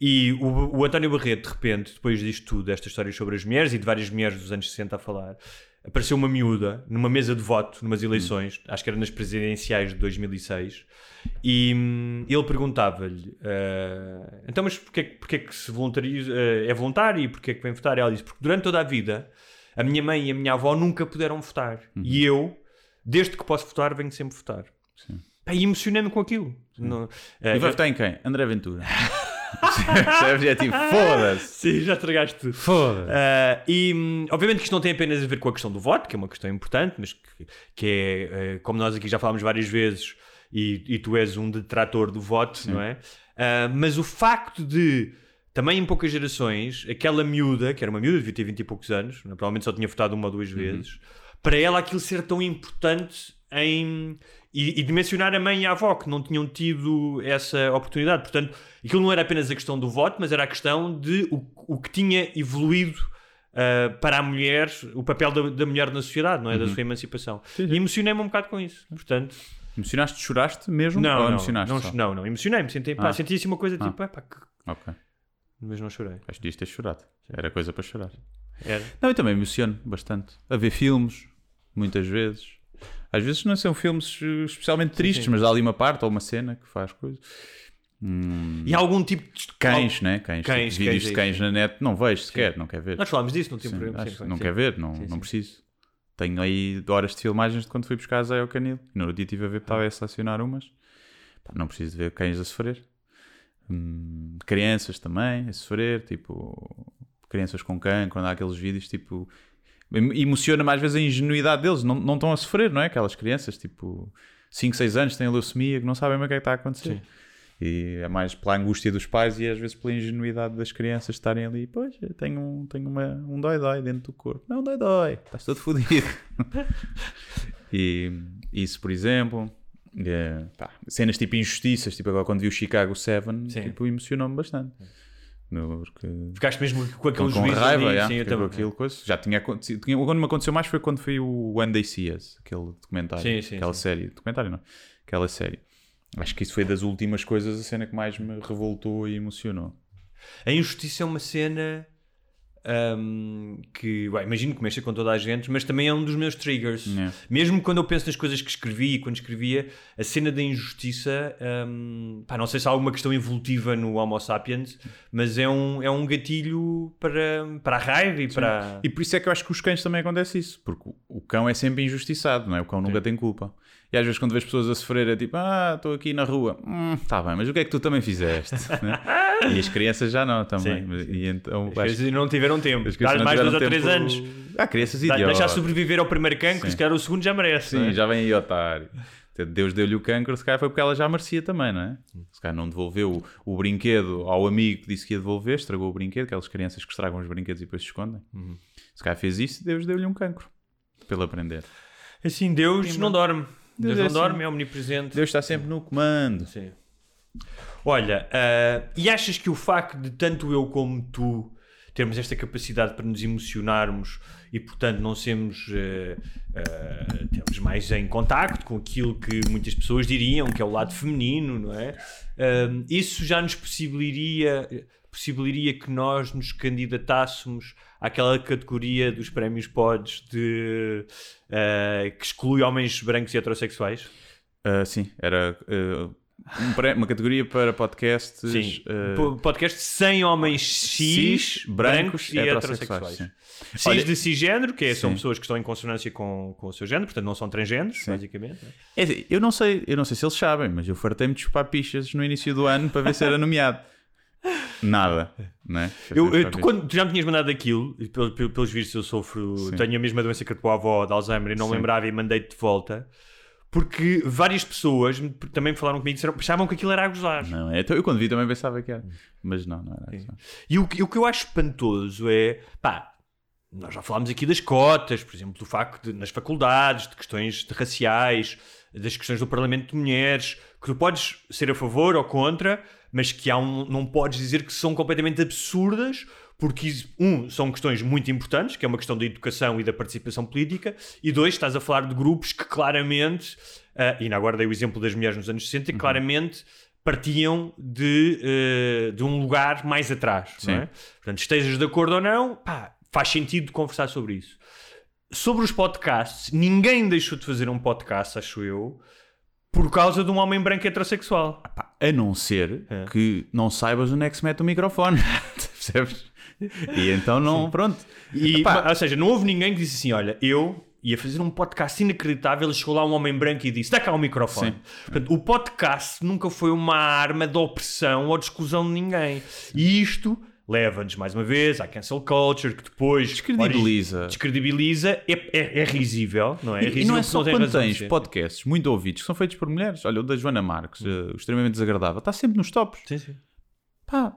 E o, o António Barreto, de repente, depois disto tudo, destas histórias sobre as mulheres e de várias mulheres dos anos 60 a falar, apareceu uma miúda numa mesa de voto, numas eleições, acho que era nas presidenciais de 2006, e hum, ele perguntava-lhe: ah, então, mas porquê, porquê que se ah, é voluntário e porquê que vem votar? E ela disse: porque durante toda a vida a minha mãe e a minha avó nunca puderam votar, e eu, desde que posso votar, venho sempre votar. Pá, E emocionei-me com aquilo. Não- E ah, vai votar em quem? André Ventura. Percebes? É tipo, foda-se. Sim, já estragaste tudo. Foda-se. Ah, e hum, obviamente que isto não tem apenas a ver com a questão do voto, que é uma questão importante, mas que, que é, eh, como nós aqui já falámos várias vezes, e, e tu és um detrator do voto, não é? Ah, mas o facto de, também em poucas gerações, aquela miúda, que era uma miúda, devia ter 20 e poucos anos, né, provavelmente só tinha votado uma ou duas vezes, para ela aquilo ser tão importante em. E, e de mencionar a mãe e a avó que não tinham tido essa oportunidade. Portanto, aquilo não era apenas a questão do voto, mas era a questão de o, o que tinha evoluído ah, para a mulher, o papel da, da mulher na sociedade, não é? Da sua emancipação. E emocionei-me um bocado com isso. Portanto, Emocionaste, choraste mesmo? não, ou não, emocionaste não, não, não, emocionei-me. Senti, pá, Ah. senti assim uma coisa tipo, epá, que- Ok. mas não chorei. Acho que devias ter chorado. Era coisa para chorar. Era. Não, eu também me emociono bastante. A ver filmes, muitas vezes. Às vezes não são filmes eh, especialmente tristes, sim. mas há ali uma parte ou uma cena que faz coisa. E há algum tipo de. Cães, né? Cães. Cães, tipo, vídeos cães, de cães na net, não vejo sequer, não quer ver. Nós falámos disso, não tem Sim, problema. acho sim, sim. não quer ver, não, Sim, não sim. preciso. Tenho aí horas de filmagens de quando fui buscar a Zé ao Canil. No outro dia estive a ver, estava a selecionar umas. Não preciso de ver cães a sofrer. Hum, crianças também a sofrer, tipo, crianças com cancro, quando há aqueles vídeos, tipo, emociona-me às vezes a ingenuidade deles, não, não estão a sofrer, não é? Aquelas crianças, tipo, 5, 6 anos, têm leucemia, que não sabem bem o que é que está a acontecer. E é mais pela angústia dos pais e às vezes pela ingenuidade das crianças estarem ali. Pois, eu tenho um, tenho uma, um dói-dói dentro do corpo. Não, dói-dói, estás todo fodido. e isso, por exemplo. é, pá, cenas tipo injustiças, tipo agora quando vi o Chicago 7, Sim. tipo, emocionou-me bastante. Porque Ficaste mesmo com com, aquele com juízo raiva, ali, já, sim, com também. aquilo, coisa. já tinha acontecido. Tinha, quando me aconteceu mais foi quando foi o One Day See Us, aquele documentário, Sim, sim, aquela sim. série, documentário não, aquela série. Acho que isso foi das últimas coisas, a cena que mais me revoltou e emocionou. A injustiça é uma cena hum, que bem, imagino que mexa com toda a gente, mas também é um dos meus triggers. Yeah. Mesmo quando eu penso nas coisas que escrevi e quando escrevia, a cena da injustiça, hum, pá, não sei se há alguma questão evolutiva no Homo sapiens, mas é um, é um gatilho para, para a raiva e para. E por isso é que eu acho que os cães também acontece isso, porque o- cão é sempre injustiçado, não é? O cão nunca tem culpa. E às vezes quando vês pessoas a sofrer é tipo, ah, estou aqui na rua, hum, tá bem, mas o que é que tu também fizeste? né? E as crianças já não também. Sim, Mas- E então, As acho- crianças não tiveram tempo. não mais dois ou tiveram três tempo- anos. Há crianças idiotas. Deixar sobreviver ao primeiro cancro, Sim. se calhar o segundo já merece. Sim, é? já vem aí otário. Deus deu-lhe o cancro, se calhar foi porque ela já merecia também, não é? Se calhar não devolveu o, o brinquedo ao amigo que disse que ia devolver, estragou o brinquedo, aquelas crianças que estragam os brinquedos e depois se escondem. Uhum. Se calhar fez isso, Deus deu-lhe um cancro. Pelo aprender. Assim, Deus não dorme. Deus, Deus é não assim. dorme, é omnipresente. Deus está sempre no comando. Sim. Olha, ah, e achas que o facto de tanto eu como tu termos esta capacidade para nos emocionarmos e, portanto, não sermos. ah, ah, temos mais em contacto com aquilo que muitas pessoas diriam que é o lado feminino, não é? Ah, isso já nos possibilitaria, possibilitaria que nós nos candidatássemos àquela categoria dos prémios Pods de, ah, que exclui homens brancos e heterossexuais? Ah, sim, era ah, um pré- uma categoria para podcasts. Sim, ah, Po- podcast sem homens cis, cis, brancos, e heterossexuais, heterossexuais. sim. Cis Olha- de cisgênero, que é- são Sim. pessoas que estão em consonância com, com o seu género, portanto não são transgêneros, basicamente. né? É assim, eu não sei, eu não sei se eles sabem, mas eu fartei-me de chupar pichas no início do ano para ver se era nomeado. Nada, né? Eu, eu- tu, quando, tu já me tinhas mandado aquilo, e pel- pel- pelos vistos eu sofro, Sim. tenho a mesma doença que a tua avó de Alzheimer e não Sim. lembrava e mandei-te de volta, porque várias pessoas também me falaram comigo e disseram, achavam que aquilo era a gozar. Não, é, então eu quando vi também pensava que era, mas não, não era. E o, que- o que eu acho espantoso é, pá, nós já falámos aqui das cotas, por exemplo, do facto de nas faculdades, de questões de raciais, das questões do Parlamento de Mulheres, que tu podes ser a favor ou contra, mas que há um, não podes dizer que são completamente absurdas, porque, um, são questões muito importantes, que é uma questão da educação e da participação política, e dois, estás a falar de grupos que claramente, ah, e agora dei o exemplo das mulheres nos anos 60, que claramente partiam de, eh, de um lugar mais atrás. Não é? Portanto, estejas de acordo ou não, pá, faz sentido conversar sobre isso. Sobre os podcasts, ninguém deixou de fazer um podcast, acho eu, por causa de um homem branco heterossexual. Pá, a não ser É. que não saibas onde é que se mete o microfone, percebes? E então não, pronto. E, Epá. ou seja, não houve ninguém que disse assim: olha, eu ia fazer um podcast inacreditável, chegou lá um homem branco e disse: dá cá o microfone. Portanto, o podcast nunca foi uma arma de opressão ou de exclusão de ninguém. E isto leva-nos mais uma vez à cancel culture, que depois Descredibiliza. descredibiliza, é, é, é risível, não é? E, e risível não é só tem quando tens podcasts muito ouvidos que são feitos por mulheres. Olha, o da Joana Marques, o extremamente desagradável, está sempre nos tops. Sim, sim. Pá,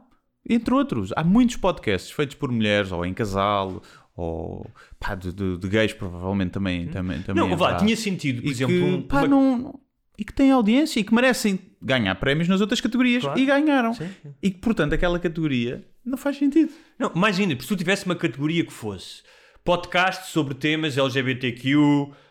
entre outros, há muitos podcasts feitos por mulheres, ou em casal, ou pá, de, de- de gays, provavelmente também. também, também Não, vá, tinha sentido, por E exemplo, que, um- pá, uma- não, não- e que têm audiência e que merecem ganhar prémios nas outras categorias Claro. e ganharam. Sim. E que, portanto, aquela categoria não faz sentido. Não, mais ainda, se tu tivesse uma categoria que fosse podcast sobre temas LGBTQ,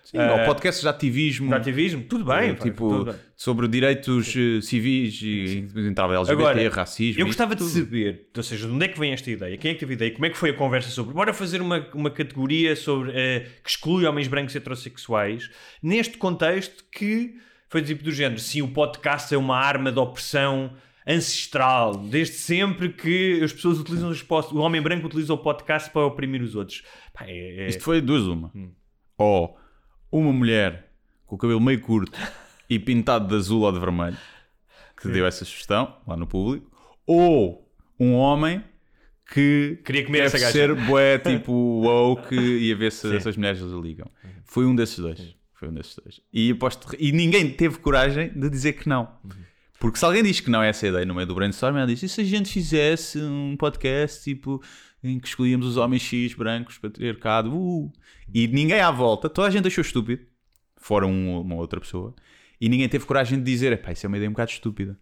Sim, eh, ou podcasts de ativismo. de ativismo, tudo bem. pá, tipo, tudo bem. sobre direitos eh, civis e entrava LGBT, Agora, racismo. Eu gostava de saber, ou seja, de onde é que vem esta ideia? Quem é que teve a ideia? Como é que foi a conversa sobre? Bora fazer uma, uma categoria sobre eh, que exclui homens brancos heterossexuais neste contexto que foi tipo do género. Sim, o podcast é uma arma de opressão ancestral, desde sempre que as pessoas utilizam os pod- o homem branco utiliza o podcast para oprimir os outros. Pá, é- é- Isto foi duas uma. Hum. Ou uma mulher com o cabelo meio curto e pintado de azul ou de vermelho que deu essa sugestão lá no público, ou um homem que Queria comer essa gaja. ser bué tipo woke e a ver se essas mulheres ligam. Foi um desses dois. Foi um desses dois. E, aposto, e ninguém teve coragem de dizer que não. Porque se alguém diz que não é essa a ideia no meio do brainstorm, ela diz: e se a gente fizesse um podcast tipo em que escolhíamos os homens X brancos patriarcado, uh, e ninguém à volta, toda a gente achou estúpido, fora um- uma outra pessoa, e ninguém teve coragem de dizer: pá, isso é uma ideia um bocado estúpida.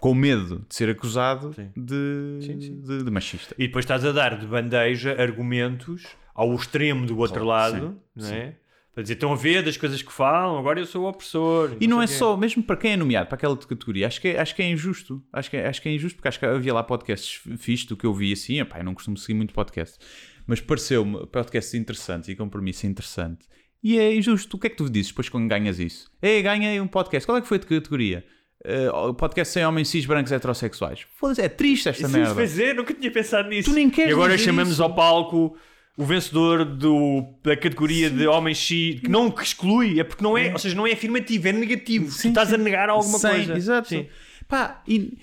Com medo de ser acusado de, de- de machista. E depois estás a dar de bandeja argumentos ao extremo do outro Claro, lado, sim, não é? Para dizer, estão a ver das coisas que falam, agora eu sou o opressor. E não é sei o quê. só, mesmo para quem é nomeado para aquela categoria, acho que é, acho que é injusto. Acho que é, acho que é injusto porque acho que havia lá podcasts fixos do que eu vi assim. Epá, eu não costumo seguir muito podcast, mas pareceu-me podcasts interessantes e compromisso interessante. E é injusto. O que é que tu dizes depois quando ganhas isso? Ei, ganhei um podcast. Qual é que foi a categoria? Uh, podcast sem homens cis brancos heterossexuais. Foda-se, é triste esta Sim, merda. é, nunca tinha pensado nisso. Tu nem queres E agora chamamos isso. ao palco o vencedor do, da categoria de homens X, que não que exclui, é porque não é, ou seja, não é afirmativo, é negativo. tu estás a negar alguma Sim, coisa. Exato. Sim. Pá, e,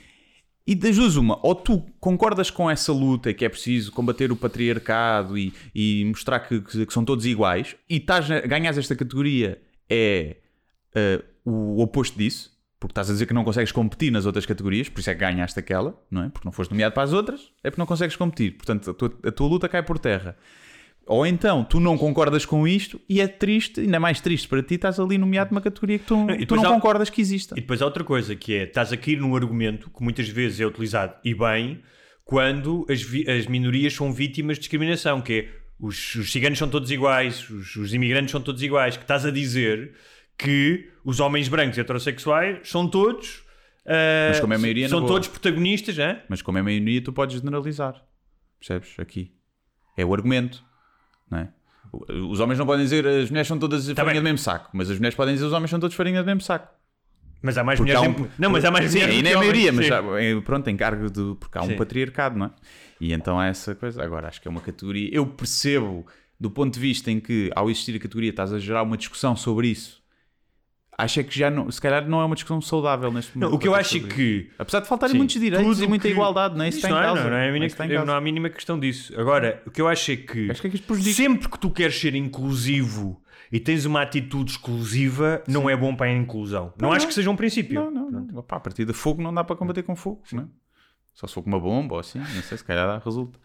e das duas uma, ou tu concordas com essa luta que é preciso combater o patriarcado e, e mostrar que, que são todos iguais e estás a, ganhas esta categoria é eh, o oposto disso, porque estás a dizer que não consegues competir nas outras categorias, por isso é que ganhaste aquela, não é? Porque não foste nomeado para as outras, é porque não consegues competir. Portanto, a tua, a tua luta cai por terra. Ou então tu não concordas com isto e é triste, ainda mais triste para ti, estás ali nomeado numa categoria que tu, e tu não há- concordas que exista. E depois há outra coisa que é, estás a cair num argumento que muitas vezes é utilizado e bem quando as, as minorias são vítimas de discriminação, que é os, os ciganos são todos iguais, os, os imigrantes são todos iguais, que estás a dizer que os homens brancos heterossexuais são todos ah, Mas como é a maioria, são todos protagonistas, hein? Mas como é maioria, tu podes generalizar. Percebes? Aqui. É o argumento. Não é? Os homens não podem dizer as mulheres são todas farinha Tá bem. do mesmo saco, mas as mulheres podem dizer os homens são todos farinha do mesmo saco. Mas há mais Porque mulheres. há um- em- Não, mas há mais Sim, mulheres. é que a homens, maioria, mas sim. já, é, pronto, em cargo de. Porque há um Sim. patriarcado, não é? E então há essa coisa. Agora, acho que é uma categoria. Eu percebo, do ponto de vista em que, ao existir a categoria, estás a gerar uma discussão sobre isso. Acho é que já não, se calhar não é uma discussão saudável neste momento. Não, o que eu acho é que. Apesar de faltarem Sim, muitos direitos e muita que- igualdade, não é? Isso está em não, é, causa. não, não, é a Não é mínima- que em não há a mínima questão disso. Agora, o que eu acho é que, Acho que é que sempre que tu queres ser inclusivo e tens uma atitude exclusiva, não é bom para a inclusão. Não, acho que seja um princípio. Não, não, não. Pá, a partir de fogo não dá para combater com fogo, não é? Só se for com uma bomba ou assim, não sei, se calhar dá, resulta.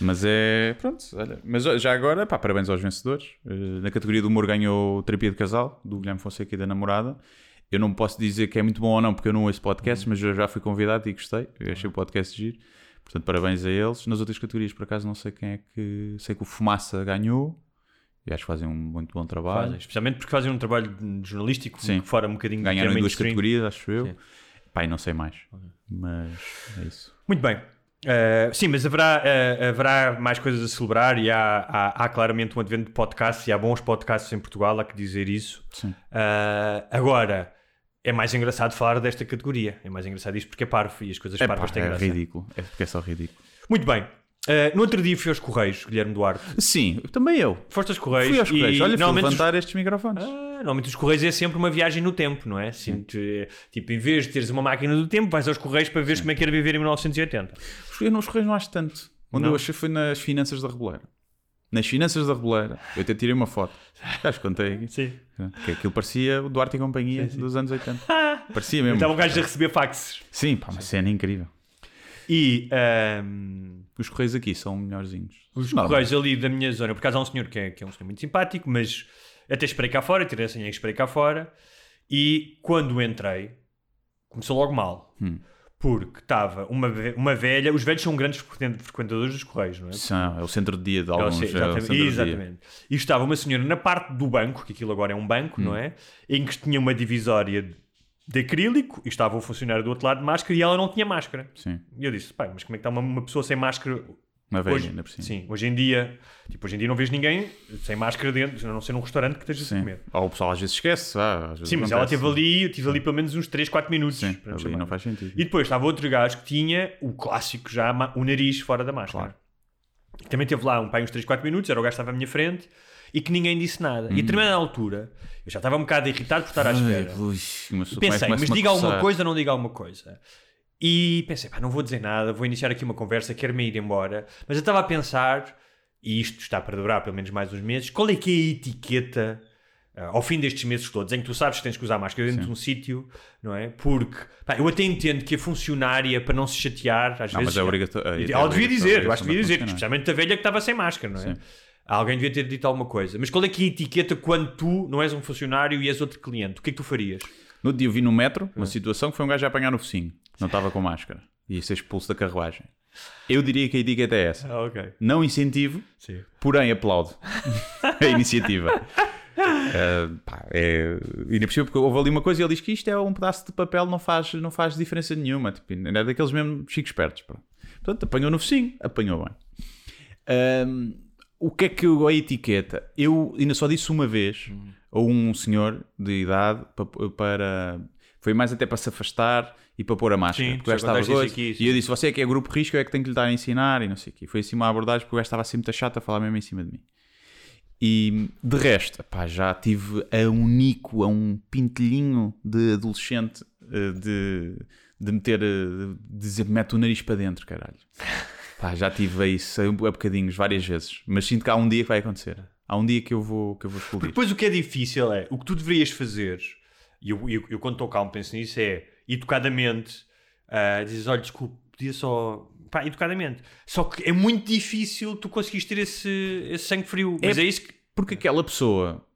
Mas é. Pronto, olha. Mas já agora, pá, parabéns aos vencedores. Eh, Na categoria do humor ganhou Terapia de Casal, do Guilherme Fonseca e da namorada. Eu não posso dizer que é muito bom ou não, porque eu não ouço podcasts, mas eu já fui convidado e gostei. Eu achei o podcast giro. Portanto, parabéns a eles. Nas outras categorias, por acaso, não sei quem é que. Sei que o Fumaça ganhou. E acho que fazem um muito bom trabalho. Fazem, especialmente porque fazem um trabalho jornalístico Sim. fora um bocadinho Ganharam em duas categorias, acho eu. Sim. Pai, não sei mais. Mas é isso. Muito bem. Uh, sim, mas haverá, uh, haverá mais coisas a celebrar e há, há, há claramente um advento de podcasts e há bons podcasts em Portugal, há que dizer isso. Uh, agora, é mais engraçado falar desta categoria. É mais engraçado isto porque é parvo e as coisas É, parvas pá, têm é graça. ridículo. É porque é só ridículo. Muito bem. Uh, no outro dia fui aos Correios, Guilherme Duarte. Sim, também eu. Foste aos Correios. Fui aos Correios. e Olha, fui normalmente os- levantar estes microfones. Ah, normalmente os Correios é sempre uma viagem no tempo, não é? Tipo, em vez de teres uma máquina do tempo, vais aos Correios para ver como é que era viver em 1980. Eu nos Correios não acho tanto. Onde Não? eu achei foi nas finanças da Reboleira. Nas finanças da Reboleira. Eu até tirei uma foto. Já te contei aqui. Sim. Que aquilo parecia o Duarte e Companhia dos anos 80. Parecia mesmo. Estava um gajo a receber faxes. Sim, pá, uma cena incrível. E ahm, Os Correios aqui são melhorzinhos. os Não, Correios ali da minha zona, por acaso há um senhor que é, que é um senhor muito simpático, mas até esperei cá fora, tirei a senha e esperei cá fora. E quando entrei, começou logo mal. Hum. Porque estava uma, uma velha, os velhos são grandes frequen- frequentadores dos Correios, não é? São- é o centro de dia de É alguns. ce- é exatamente. dia. exatamente. E estava uma senhora na parte do banco, que aquilo agora é um banco, Hum. não é? Em que tinha uma divisória de- acrílico e estava o funcionário do outro lado de máscara e ela não tinha máscara. Sim. E eu disse, pai, mas como é que está uma, uma pessoa sem máscara Uma velha, hoje? ainda por cima. Sim, hoje em dia, tipo, hoje em dia não vês ninguém sem máscara dentro, a não ser num restaurante que esteja a Sim. comer. Ou o pessoal às vezes esquece. ah, às vezes Sim, mas ela esteve ali, eu tive ali pelo menos uns 3, 4 minutos. Sim, ali não faz sentido. E depois estava outro gajo que tinha o clássico já, o nariz fora da máscara. Também teve lá um pai uns 3, 4 minutos, era o gajo que estava à minha frente e que ninguém disse nada. E a determinada altura, eu já estava um bocado irritado por estar à espera. Ui, pessoa Pensei, mas diga alguma coisa ou não diga alguma coisa. E pensei, pá, não vou dizer nada, vou iniciar aqui uma conversa, quero-me ir embora. Mas eu estava a pensar, e isto está para durar pelo menos mais uns meses, qual é que é a etiqueta ah, ao fim destes meses todos, em que tu sabes que tens que usar máscara dentro de um sítio, não é? Porque, pá, eu até entendo que a funcionária, para não se chatear, às Não, vezes... mas é obrigatório. E é Ela devia obrigatório, dizer, eu acho que devia dizer, especialmente a velha que estava sem máscara, não é? Sim. Alguém devia ter dito alguma coisa. Mas qual é que é a etiqueta quando tu não és um funcionário e és outro cliente? O que é que tu farias? No outro dia eu vi no metro uma situação que foi um gajo a apanhar no focinho. Não estava com máscara. E ia ser expulso da carruagem. Eu diria que a etiqueta é essa. Ah, ok. Não incentivo, Sim. porém aplaudo a iniciativa. Ah, pá, é... Cima, porque houve ali uma coisa e ele diz que isto é um pedaço de papel, não faz, não faz diferença nenhuma. Tipo, é daqueles mesmo chicos espertos. pronto. Portanto, apanhou no focinho, apanhou bem. O que é que eu, a etiqueta? Eu ainda só disse uma vez a um senhor de idade pa- para. Foi mais até para se afastar e para pôr a máscara. Sim, porque o gajo estava doido. aqui. E eu disse: Você é que é grupo risco, eu é que tenho que lhe dar a ensinar e não sei o quê. Foi assim uma abordagem porque o gajo estava assim muito chato a falar mesmo em cima de mim. E de resto, pá, já tive a um nico, a um pintelhinho de adolescente eh, de, de meter, eh, de dizer mete o nariz para dentro, caralho. Pá, já tive a isso a, bocadinhos, várias vezes. Mas sinto que há um dia que vai acontecer. Há um dia que eu vou, que eu vou explodir. Depois o que é difícil é, o que tu deverias fazer, e eu, eu, eu quando estou calmo penso nisso, é educadamente, ah, dizes, olha, desculpe, podia só... Pá, educadamente. Só que é muito difícil tu conseguires ter esse, esse sangue frio. Mas é, isso que... Porque aquela pessoa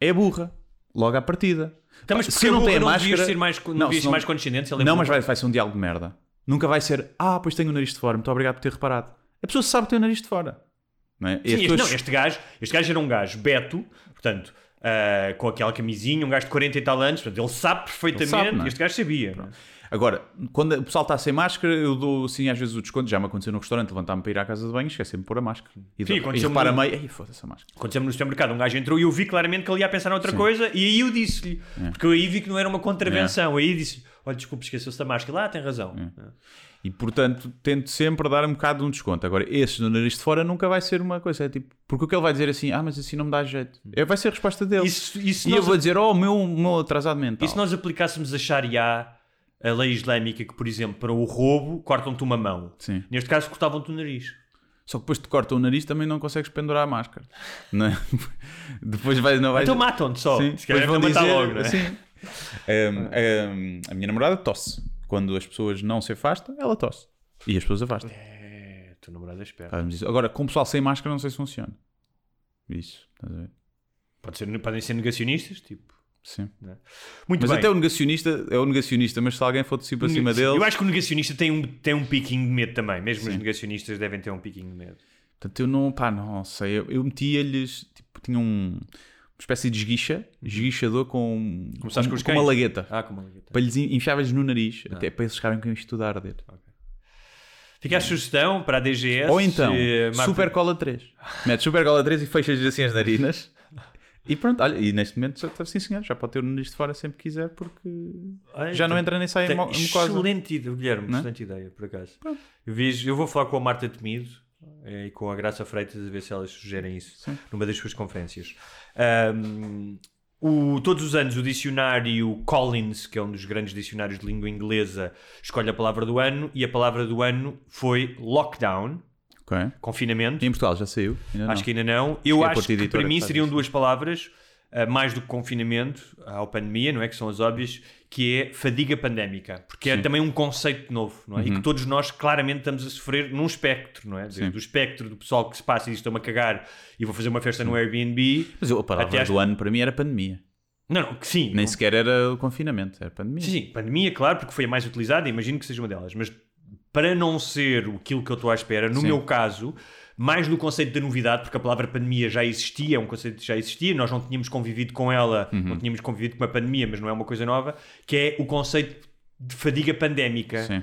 é burra, logo à partida. Então, mas Pá, porque não tem a não devias ser mais, não, devias se ser mais condescendente? se é Não, mas vai, vai ser um diálogo de merda. Nunca vai ser, ah, pois tenho o nariz de fora, muito obrigado por ter reparado. A pessoa sabe que tem o nariz de fora. Não é? Sim, este, pessoas- não, este gajo, este gajo era um gajo beto, portanto, ah, com aquela camisinha, um gajo de 40 e tal anos, portanto, ele sabe perfeitamente, Ele sabe, é? este gajo sabia. é? Agora, quando o pessoal está sem máscara, eu dou assim às vezes o desconto. Já me aconteceu no restaurante, levantar-me para ir à casa de banho, esqueci-me de pôr a máscara. E, Sim, dou- e repara no- meio, ai, foda-se a máscara. Aconteceu-me no supermercado, um gajo entrou e eu vi claramente que ele ia pensar noutra coisa e aí eu disse-lhe, É. porque eu aí vi que não era uma contravenção, aí disse olha, desculpa, esqueceu-se da máscara, lá tem razão. É. E portanto, tento sempre dar um bocado de um desconto. Agora, esse no nariz de fora nunca vai ser uma coisa. É tipo, porque o que ele vai dizer assim, ah, mas assim não me dá jeito. É, vai ser a resposta dele. Isso- isso e eu nós- vou dizer, oh, meu, meu atrasado mental. E se nós aplicássemos a Sharia, a lei islâmica, que por exemplo, para o roubo, cortam-te uma mão. Sim. Neste caso, cortavam-te o nariz. Só que depois te corta o nariz também não consegues pendurar a máscara. Não é? depois vai, não vais... Então matam-te só. Sim, Se calhar é vão matar dizer, logo, não é? Sim. Ehm, a minha namorada tosse. Quando as pessoas não se afastam, ela tosse. E as pessoas afastam. É, tua namorada espera. Agora, com o pessoal sem máscara, não sei se funciona. Isso, estás a ver? Pode ser, podem ser negacionistas, tipo. Sim. Muito mas bem. até o negacionista é o negacionista, mas se alguém for tossir para cima dele. Eu acho que o negacionista tem um, tem um piquinho de medo também. Mesmo os negacionistas devem ter um piquinho de medo. Portanto, eu não, pá, não sei. Eu, eu metia-lhes, tipo, tinha um, espécie de esguicha, esguichador com, Começaste com, com os com uma lagueta. Ah, com uma lagueta. Para lhes enfiavas no nariz, até para eles ficarem com isto tudo a arder. Fica a sugestão para a DGS. Ou então, Super Cola 3. Metes Super Cola 3 e fechas assim as narinas. E pronto, olha, e neste momento, já- sim senhor, já pode ter o nariz de fora sempre que quiser, porque Olha, já não tem- entra nem sai tem- mucosa. Excelente ideia, Guilherme, Não é? excelente ideia, por acaso. Eu, eu vou falar com a Marta Temido e com a Graça Freitas a ver se elas sugerem isso numa das suas conferências. Ahm, o- todos os anos o dicionário Collins, que é um dos grandes dicionários de língua inglesa, escolhe a palavra do ano e a palavra do ano foi lockdown, Ok. confinamento. E em Portugal já saiu? Acho que ainda não. Eu que é acho que para mim seriam duas palavras, mais do que confinamento, à pandemia, não é? Que são as óbvias, que é fadiga pandémica. Porque é também um conceito novo, não é? Uhum. E que todos nós claramente estamos a sofrer num espectro, não é? Desde o espectro do pessoal que se passa e diz estou-me a cagar e vou fazer uma festa no Airbnb. Mas a palavra do ano para mim era pandemia. Não, não, que sim. Nem não- sequer era o confinamento, era pandemia. Sim, sim, pandemia, claro, porque foi a mais utilizada, imagino que seja uma delas, mas para não ser aquilo que eu estou à espera, no Sim. meu caso, mais no conceito da novidade, porque a palavra pandemia já existia, é um conceito que já existia, nós não tínhamos convivido com ela, Uhum. não tínhamos convivido com a pandemia, mas não é uma coisa nova, que é o conceito de fadiga pandémica, Sim.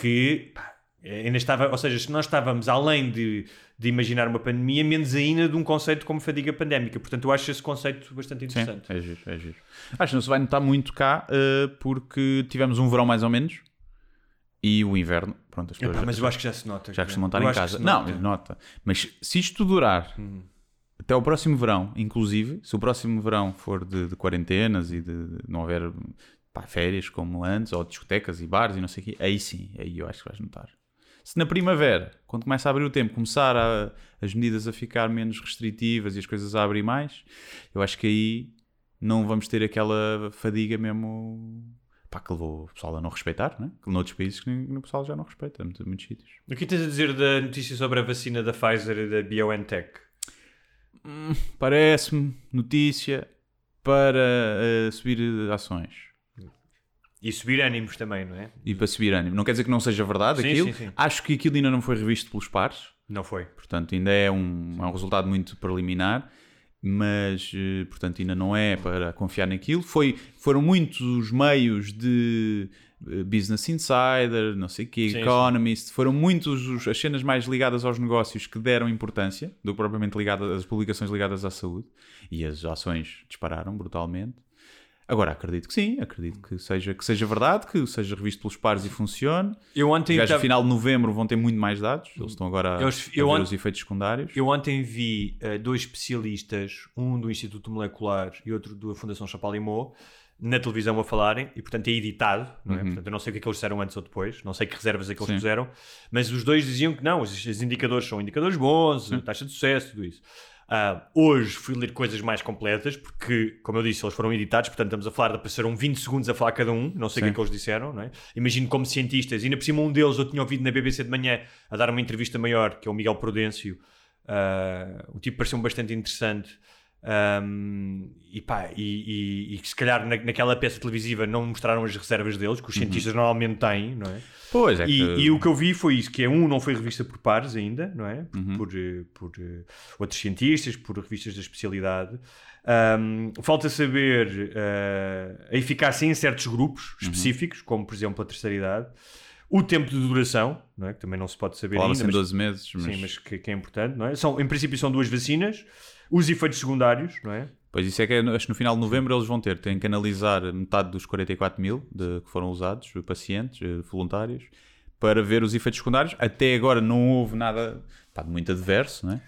que pá, ainda estava, ou seja, se nós estávamos além de, de imaginar uma pandemia, menos ainda de um conceito como fadiga pandémica. Portanto, eu acho esse conceito bastante Sim, interessante. é giro, é giro. Acho que não se vai notar muito cá eh, porque tivemos um verão mais ou menos e o inverno. Pronto, as pessoas Epá, mas eu acho que já se nota. já costumam estar em casa. Não, nota. nota. Mas se isto durar Hum. até o próximo verão, inclusive, se o próximo verão for de, de quarentenas e de, de não haver pá, férias como antes, ou discotecas e bares e não sei o quê, aí sim, aí eu acho que vais notar. Se na primavera, quando começa a abrir o tempo, começar a- as medidas a ficar menos restritivas e as coisas a abrir mais, eu acho que aí não vamos ter aquela fadiga mesmo pá, que levou o pessoal a não respeitar, né? que noutros países que o pessoal já não respeita, em muitos sítios. O que tens a dizer da notícia sobre a vacina da Pfizer e da BioNTech? Parece-me notícia para eh, subir ações E subir ânimos também, não é? e para subir ânimo. Não quer dizer que não seja verdade Sim, aquilo. sim, sim. Acho que aquilo ainda não foi revisto pelos pares, Não foi. portanto, ainda é um, é um resultado muito preliminar. Mas eh, portanto ainda não é para confiar naquilo. Foi, foram muitos os meios de eh, Business Insider, não sei o quê, Sim, Economist, foram muitos os- as cenas mais ligadas aos negócios que deram importância do que propriamente ligadas às publicações ligadas à saúde e as ações dispararam brutalmente. Agora acredito que sim, acredito que seja, que seja verdade, que seja revisto pelos pares e funcione. Eu ontem, no tava- final de novembro vão ter muito mais dados, eles estão agora a, Eu- a eu ver ont- os efeitos secundários. eu ontem vi eh, dois especialistas, um do Instituto Molecular e outro da Fundação Chapalimau, na televisão a falarem, e portanto é editado, não é? Portanto, eu não sei o que é que eles disseram antes ou depois, não sei que reservas é que eles Sim. puseram, mas os dois diziam que não, os, os indicadores são indicadores bons, taxa de sucesso, tudo isso. Ah, hoje fui ler coisas mais completas, porque, como eu disse, eles foram editados, portanto estamos a falar de apareceram 20 segundos a falar cada um, não sei o que é que eles disseram, não é? Imagino como cientistas, e ainda por cima um deles eu tinha ouvido na BBC de manhã a dar uma entrevista maior, que é o Miguel Prudêncio, ah, o tipo pareceu-me bastante interessante. Um, e pá, e, e- e que se calhar na- naquela peça televisiva não mostraram as reservas deles, que os cientistas normalmente têm, não é? Pois é E, que... e o que eu vi foi isso: que é um, não foi revista por pares ainda, não é? Por, Uhum. por, por, eh, outros cientistas, por revistas da especialidade. Um, falta saber eh, a eficácia em certos grupos Uhum. específicos, como por exemplo a terceira idade, o tempo de duração, não é? Que também não se pode saber Falava-se ainda. mas- 12 meses, mas, Sim, mas que, que é importante, não é? São, em princípio são duas vacinas, os efeitos secundários, não é? Pois isso é que é- acho que no final de novembro eles vão ter, têm que analisar metade dos 44 mil de- que foram usados, pacientes, eh, voluntários, para ver os efeitos secundários. Até agora não houve nada pá, muito adverso, não é?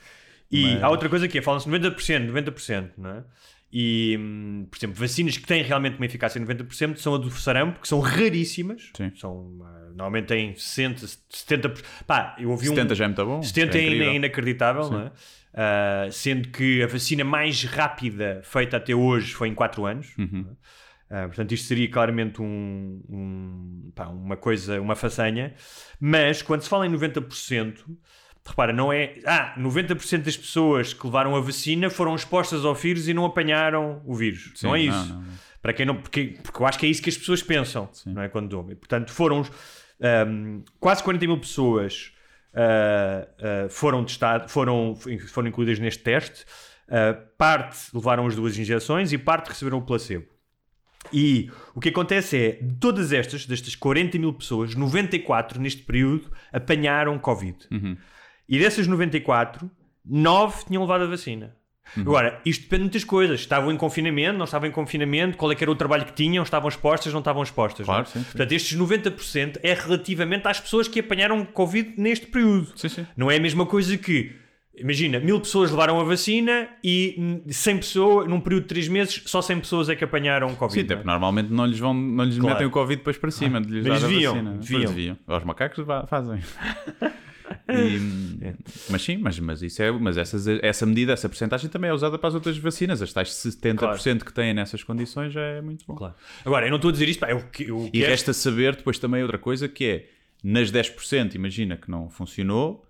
E Mas- há outra coisa que é, falam-se 90%, 90%, não é? E, hum, por exemplo, vacinas que têm realmente uma eficácia de 90% são a do sarampo, que são raríssimas. Sim. São, ah, normalmente têm 60, 70%. Pá, eu ouvi 70 um... já é muito bom. 70 é é inacreditável, não é? Ah, sendo que a vacina mais rápida feita até hoje foi em 4 anos. Uhum. é? Ah, portanto, isto seria claramente um, um- pá, uma coisa, uma façanha. Mas quando se fala em 90%, repara, não é. Ah, 90% das pessoas que levaram a vacina foram expostas ao vírus e não apanharam o vírus. Sim, não é não, isso. não, não. Para quem não, porque, porque eu acho que é isso que as pessoas pensam, não é? Quando. E, portanto, foram ahm, quase 40 mil pessoas ah, foram testadas, foram, foram incluídas neste teste. Ah, parte levaram as duas injeções e parte receberam o placebo. E o que acontece é, de todas estas, destas 40 mil pessoas, 94 neste período apanharam Covid. E dessas 94, 9 tinham levado a vacina. Agora, isto depende de muitas coisas. Estavam em confinamento, não estavam em confinamento, qual é que era o trabalho que tinham, estavam expostas, não estavam expostas. Claro, não é? sim, sim. Portanto, estes 90% é relativamente às pessoas que apanharam Covid neste período. Sim, sim. Não é a mesma coisa que, imagina, mil pessoas levaram a vacina e hum, 100 pessoas, num período de 3 meses, só 100 pessoas é que apanharam Covid. Sim, não é? normalmente não lhes, vão, não lhes Claro. metem o Covid depois para cima de lhes Mas dar deviam, a vacina. deviam. Deviam. Os macacos fazem. E, Mas sim, mas, mas, isso é, mas essas, essa medida, essa porcentagem também é usada para as outras vacinas. As tais 70% que têm nessas condições já é muito bom. Claro. Agora, eu não estou a dizer isto, pá, é que eu E quero- resta saber depois também outra coisa que é nas 10%, imagina que não funcionou,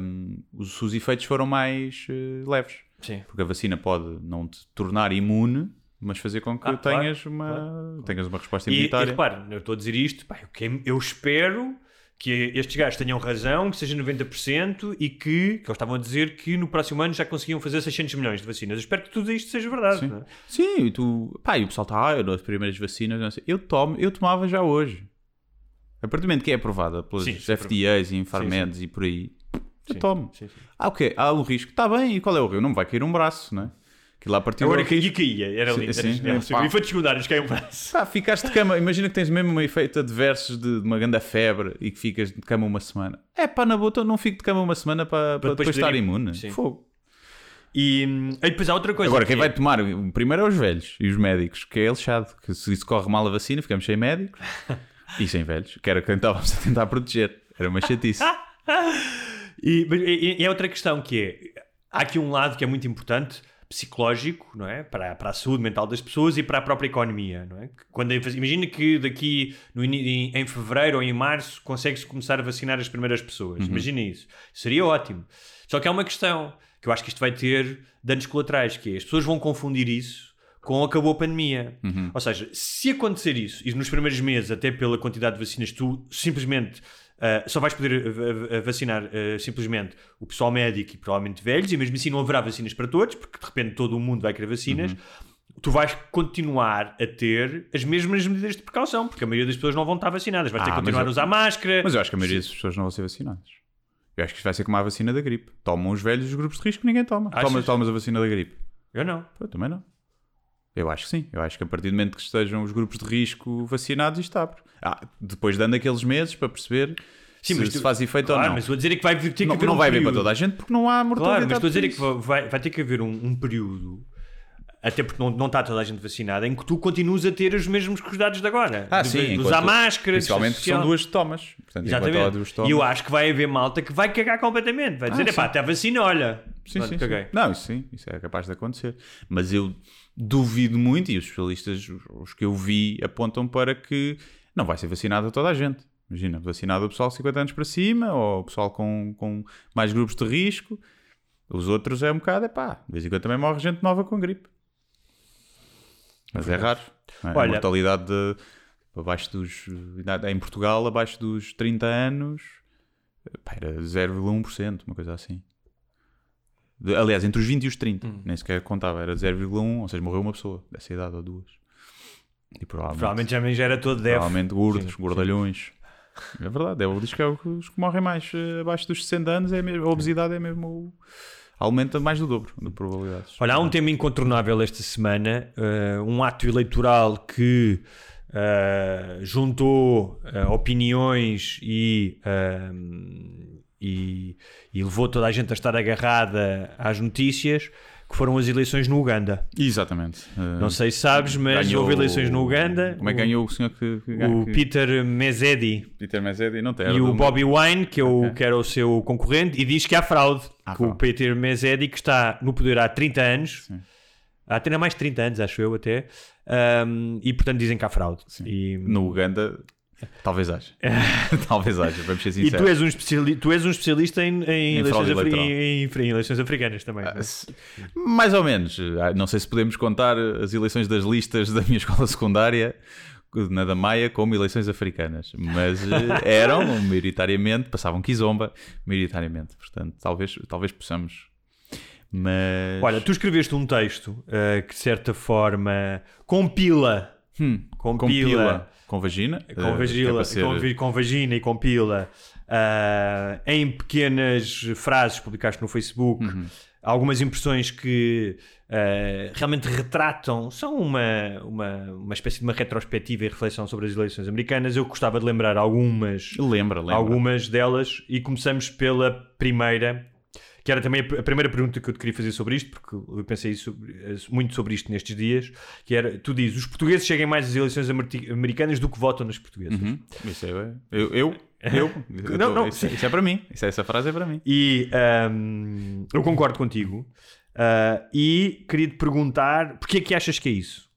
hum, os, os efeitos foram mais eh, leves. Sim. Porque a vacina pode não te tornar imune, mas fazer com que Ah, claro, tenhas, uma, tenhas uma resposta E, e imunitária. repare, eu estou a dizer isto, pá, eu, eu espero que estes gajos tenham razão, que seja 90% e que, que eles estavam a dizer que no próximo ano já conseguiam fazer 600 milhões de vacinas. Eu espero que tudo isto seja verdade. Sim. é? Sim, e tu, pá, e o pessoal está, ah, eu dou as primeiras vacinas, não sei. eu tomo, eu tomava já hoje. A partir do momento que é aprovada pelos Sim, FDAs e Infarmeds e por aí, eu tomo. Ah, ok, há um risco. Está bem, e qual é o risco? Não me vai cair um braço, não é? Que lá partiu Agora caía, caía, era Sim, lindo. sim, era, é, era, e de secundários, caiu um braço. Pá, ficaste de cama, imagina que tens mesmo um efeito adverso de, de uma grande febre e que ficas de cama uma semana. É pá, na boa, então não fico de cama uma semana para, para depois depois estar imune. Sim. Fogo. E, hum, e depois há outra coisa. Agora, que quem é- vai tomar o primeiro é os velhos e os médicos, que é lixado. Que se isso corre mal a vacina, ficamos sem médicos e sem velhos, que era quem estávamos a tentar proteger. Era uma chatice. E, e- e é outra questão que é: há aqui um lado que é muito importante, psicológico, não é? Para, para a saúde mental das pessoas e para a própria economia, não é? Quando, imagina que daqui no, em, em fevereiro ou em março consegue-se começar a vacinar as primeiras pessoas. Imagina isso. Seria ótimo. Só que há uma questão que eu acho que isto vai ter danos colaterais, que é as pessoas vão confundir isso com acabou a pandemia. Ou seja, se acontecer isso, e nos primeiros meses, até pela quantidade de vacinas, tu simplesmente Uh, só vais poder uh, vacinar uh, simplesmente o pessoal médico e provavelmente velhos, e mesmo assim não haverá vacinas para todos, porque de repente todo o mundo vai querer vacinas. Uhum. Tu vais continuar a ter as mesmas medidas de precaução, porque a maioria das pessoas não vão estar vacinadas. Vais ter Ah, que mas continuar eu- a usar máscara. Mas eu acho que a maioria das pessoas não vão ser vacinadas. Eu acho que isto vai ser como a vacina da gripe. Tomam os velhos os grupos de risco ninguém toma. Tomas, tomas a vacina da gripe. Eu não. Eu também não. Eu acho que sim. Eu acho que a partir do momento que estejam os grupos de risco vacinados, isto abre. Ah, depois dando aqueles meses para perceber se, mas se tu- faz efeito Claro, ou não. mas estou a dizer é que vai ter que não haver não um vai haver para toda a gente porque não há mortalidade. Claro, mas estou a dizer é que vai, vai ter que haver um, um período, até porque não, não está toda a gente vacinada, em que tu continuas a ter os mesmos cuidados de agora. Ah, de, sim. de usar máscara, Principalmente são duas tomas. Portanto, Exatamente. duas E tomas. eu acho que vai haver malta que vai cagar completamente. Vai dizer, Ah, epá, sim. até a vacina, olha. Sim, Pronto, sim, sim. Não, isso sim, isso é capaz de acontecer. Mas eu duvido muito, e os especialistas, os- que eu vi, apontam para que não vai ser vacinado toda a gente. Imagina, vacinado o pessoal de 50 anos para cima, ou o pessoal com, com mais grupos de risco. Os outros é um bocado, é pá, de vez em quando também morre gente nova com gripe. Mas é raro. é? Olha- A mortalidade de, abaixo dos. Em Portugal, abaixo dos 30 anos, pá, era 0,1%, uma coisa assim. De- aliás, entre os 20 e os 30, Hum. nem sequer contava, era 0,1, ou seja, morreu uma pessoa dessa idade ou duas. E provavelmente, Provavelmente já, já era todo deve. provavelmente gordos, Sim, sim. gordalhões. É verdade, é, diz que é os que morrem mais eh, abaixo dos 60 anos, é mesmo, a obesidade é mesmo. aumenta mais do dobro de probabilidades. Olha, há um tema incontornável esta semana, eh, um ato eleitoral que eh, juntou eh, opiniões e, e, e levou toda a gente a estar agarrada às notícias, que foram as eleições no Uganda. Exatamente. Eh, Não sei se sabes, mas ganhou- houve eleições no Uganda. Como é que ganhou o senhor que, que, O que- Peter Mesedi Peter Mesedi? Não tem. e o Bobby Wine, que, é o, Ok. que era o seu concorrente, e diz que há fraude. Há que o. Peter Mesedi, que está no poder há 30 anos, há até mais de 30 anos, acho eu até, um, e portanto dizem que há fraude. E, No Uganda, talvez haja. talvez haja, vamos ser e sinceros. tu és um, especiali tu és um especialista em, em, eleições, afri- eleitoral. em- em eleições africanas também. é? Ah, se- Mais ou menos. Ah, Não sei se podemos contar as eleições das listas da minha escola secundária na da Maia como eleições africanas, mas eh, eram maioritariamente, passavam quizomba, maioritariamente. Portanto, talvez, talvez possamos. Mas. Olha, tu escreveste um texto uh, que de certa forma compila, Hum, compila, com pila, com vagina, com, eh, é vagila, para ser- com, com vagina e com pila uh, em pequenas frases publicaste no Facebook. Uhum. Algumas impressões que uh, realmente retratam, são uma, uma, uma espécie de uma retrospectiva e reflexão sobre as eleições americanas. Eu gostava de lembrar algumas, Lembra, lembra. algumas delas e começamos pela primeira, que era também a primeira pergunta que eu te queria fazer sobre isto, porque eu pensei sobre- muito sobre isto nestes dias, que era, tu dizes, os portugueses chegam mais às eleições amer- americanas do que votam nas portuguesas. Uhum. Isso é, eu, eu, eu, eu Não, tô- não, isso, sim. isso é para mim. Isso, essa frase é para mim. E ahm, eu concordo contigo. Ah, e queria te perguntar, porquê é que achas que é isso?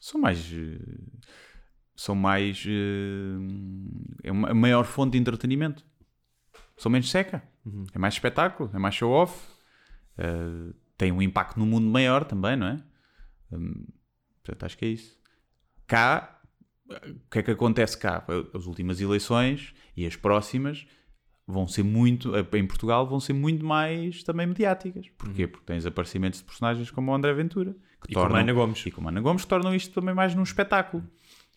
São mais. eh, São mais. eh, É uma maior fonte de entretenimento. São menos seca. É mais espetáculo, é mais show-off. eh, tem um impacto no mundo maior também, não é? Hum, portanto, acho que é isso. Cá, eh, o que é que acontece cá? As últimas eleições e as próximas vão ser muito, eh, em Portugal, vão ser muito mais também mediáticas. Porquê? Porque tens aparecimentos de personagens como o André Ventura que E como a Ana Gomes. e como a Ana Gomes que tornam isto também mais num espetáculo,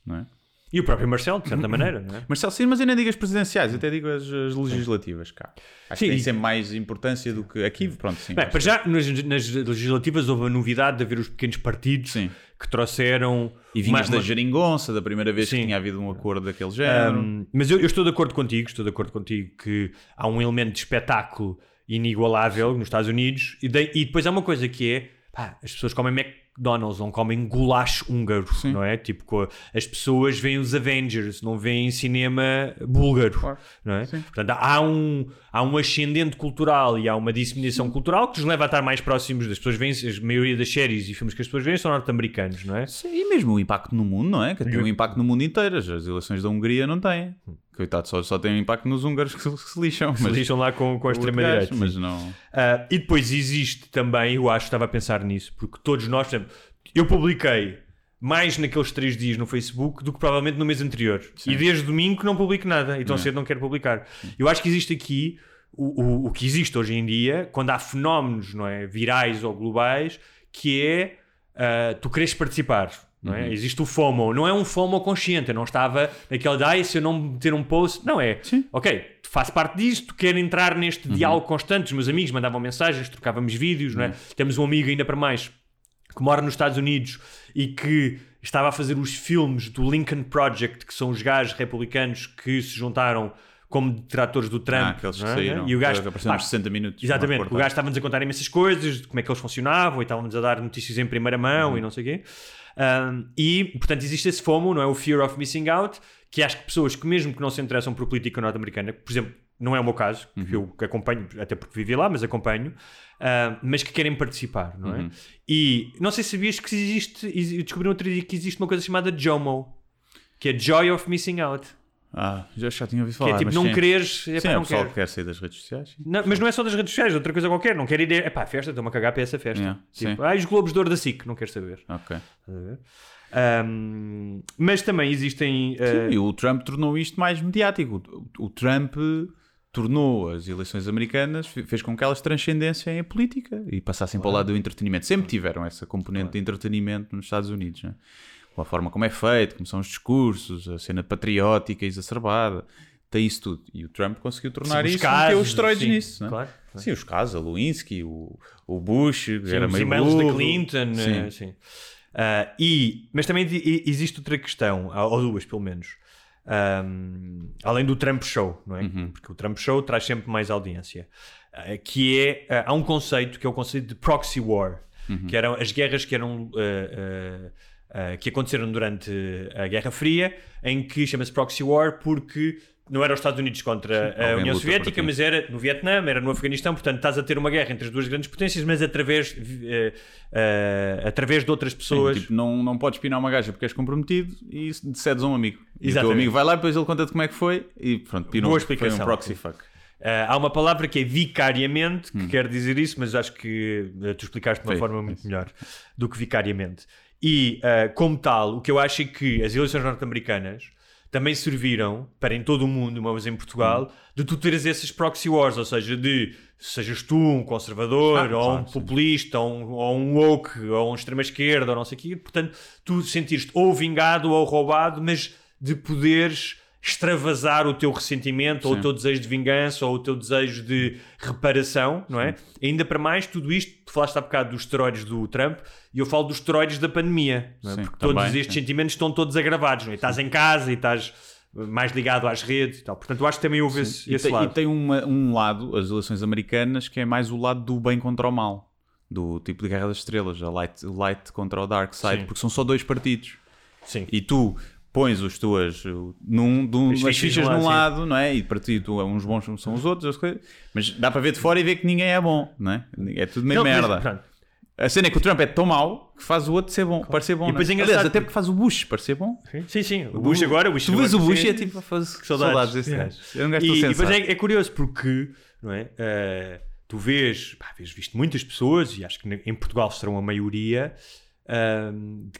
não é? E o próprio Marcelo, de certa maneira, não é? Marcelo, sim, mas eu nem digo as presidenciais, eu até digo as, as legislativas cá. Acho Sim, que tem sempre mais importância do que aqui, pronto, sim. Bem, para já, nas, nas legislativas houve a novidade de haver os pequenos partidos Sim. que trouxeram... E vinhas uma- da geringonça, da primeira vez Sim. que tinha havido um acordo daquele género. Um, mas eu, eu estou de acordo contigo, estou de acordo contigo que há um elemento de espetáculo inigualável nos Estados Unidos e, de- e depois há uma coisa que é pá, as pessoas comem McDonald's, não comem goulash húngaro, não é? Tipo, as pessoas veem os Avengers, não veem cinema búlgaro, Claro. não é? Sim. Portanto, há um, há um ascendente cultural e há uma disseminação cultural que nos leva a estar mais próximos das pessoas. Veem, a maioria das séries e filmes que as pessoas veem são norte-americanos, não é? Sim, e mesmo o impacto no mundo, não é? Que tem um impacto no mundo inteiro. As as eleições da Hungria não têm. Coitado, só, só tem impacto nos húngaros que se, que se lixam. Se lixam lá com, com a extrema-direita. Mas não. Ah, e depois existe também, eu acho, estava a pensar nisso, porque todos nós, por exemplo, eu publiquei mais naqueles três dias no Facebook do que provavelmente no mês anterior. E desde domingo que não publico nada e tão cedo não quero publicar. Eu acho que existe aqui o, o, o que existe hoje em dia, quando há fenómenos não é, virais ou globais, que é ah, tu queres participar. Não é? Existe o FOMO, não é um FOMO consciente. Eu não estava naquele de "Ai, se eu não meter um post, não é. Ok, faço parte disto, quero entrar neste diálogo constante. Os meus amigos mandavam mensagens, trocávamos vídeos, não é? Temos um amigo ainda para mais que mora nos Estados Unidos e que estava a fazer os filmes do Lincoln Project, que são os gajos republicanos que se juntaram como detratores do Trump. Ah, aqueles que não é? saíram. E o gajo, apareceram nos 60 minutos. Exatamente, o gajo estava-nos a contar imensas coisas, de como é que eles funcionavam e estávamos a dar notícias em primeira mão Uhum. e não sei o quê. Um, e, portanto, existe esse FOMO, não é? O Fear of Missing Out, que acho que pessoas que, mesmo que não se interessam por política norte-americana, por exemplo, não é o meu caso, que Uhum. eu acompanho, até porque vivi lá, mas acompanho, ah, mas que querem participar, não é? Uhum. E não sei se sabias que existe, descobri no outro dia que existe uma coisa chamada JOMO, que é Joy of Missing Out, Ah, já, já tinha ouvido que falar. é tipo mas não sim. quereres, Sim, epá, é o não pessoal quero. que quer sair das redes sociais. Não, mas não é só das redes sociais, outra coisa qualquer. Não quero ir. É pá, festa, estou-me a cagar para essa festa. Yeah, tipo, ah, os Globos de Ouro da SIC, não quero saber. Ok. Estás a ver? Ahm, mas também existem. ah, Sim, e o Trump tornou isto mais mediático. O, o Trump tornou as eleições americanas, fe- fez com que elas transcendessem a política e passassem para o lado do entretenimento. Sempre tiveram essa componente de entretenimento nos Estados Unidos. Né? Com a forma como é feito, como são os discursos, a cena patriótica exacerbada, tem isso tudo. E o Trump conseguiu tornar sim, os isso casos, meteu os esteroides sim, nisso. né? Claro. claro. Sim, os casos, a Lewinsky, o, o Bush, Sim, era os meio e-mails da burro. Clinton. Sim. eh, sim. Ah, e, mas também existe outra questão, ou duas pelo menos. Ahm, além do Trump Show, não é? Uhum. Porque o Trump Show traz sempre mais audiência. Ah, que é. ah, há um conceito que é o conceito de proxy war, Uhum. que eram as guerras que eram. ah, ah, que aconteceram durante a Guerra Fria, em que chama-se proxy war porque não era os Estados Unidos contra a alguém União luta por Soviética, ti. mas era no Vietnã, era no Afeganistão, portanto estás a ter uma guerra entre as duas grandes potências, mas através, eh, eh, através de outras Sim, pessoas. tipo, não, não podes pinar uma gaja porque és comprometido e cedes a um amigo. E o teu Exatamente. amigo vai lá, depois ele conta-te como é que foi e pronto, pinou. Boa Foi explicação. um proxy fuck. Eh, há uma palavra que é vicariamente, Hum. que quer dizer isso, mas acho que eh, tu explicaste de uma Foi, forma muito melhor do que vicariamente. E, eh, como tal, o que eu acho é que as eleições norte-americanas também serviram para em todo o mundo, uma vez em Portugal, de tu teres esses proxy wars, ou seja, de sejas tu um conservador, Ah, ou claro, um populista, ou um, ou um woke, ou um extrema-esquerda, ou não sei o quê, portanto, tu sentires ou vingado ou roubado, mas de poderes extravasar o teu ressentimento, ou o teu desejo de vingança, ou o teu desejo de reparação, não é? Ainda para mais, tudo isto, tu falaste há bocado dos esteroides do Trump, e eu falo dos esteroides da pandemia, é? Sim, porque também, todos estes sim. sentimentos estão todos agravados, não é? Estás em casa e estás mais ligado às redes e tal. Portanto, eu acho que também houve esse, E esse e lado. tem uma- um lado, as eleições americanas, que é mais o lado do bem contra o mal. Do tipo de Guerra das Estrelas, a light, o light contra o dark side, Sim. porque são só dois partidos. Sim. E tu pões os tuas uh, num, num, As as fichas num lado, não é? E para ti tu, uns bons são os outros, as coisas. mas dá para ver de fora e ver que ninguém é bom, não é? É tudo meio Não, mas, merda. pronto. A cena é que o Trump é tão mau que faz o outro ser bom, parecer bom. E depois é é? engraçado Aliás, até porque- faz o Bush parecer bom. Sim, sim. O Bush agora, o Bush Tu vês o Bush e é tipo, faz Saudades. desse gajo. É um gajo E, e depois é, é curioso porque, não é? Eh, tu vês, pá, vês visto muitas pessoas, e acho que em Portugal serão a maioria,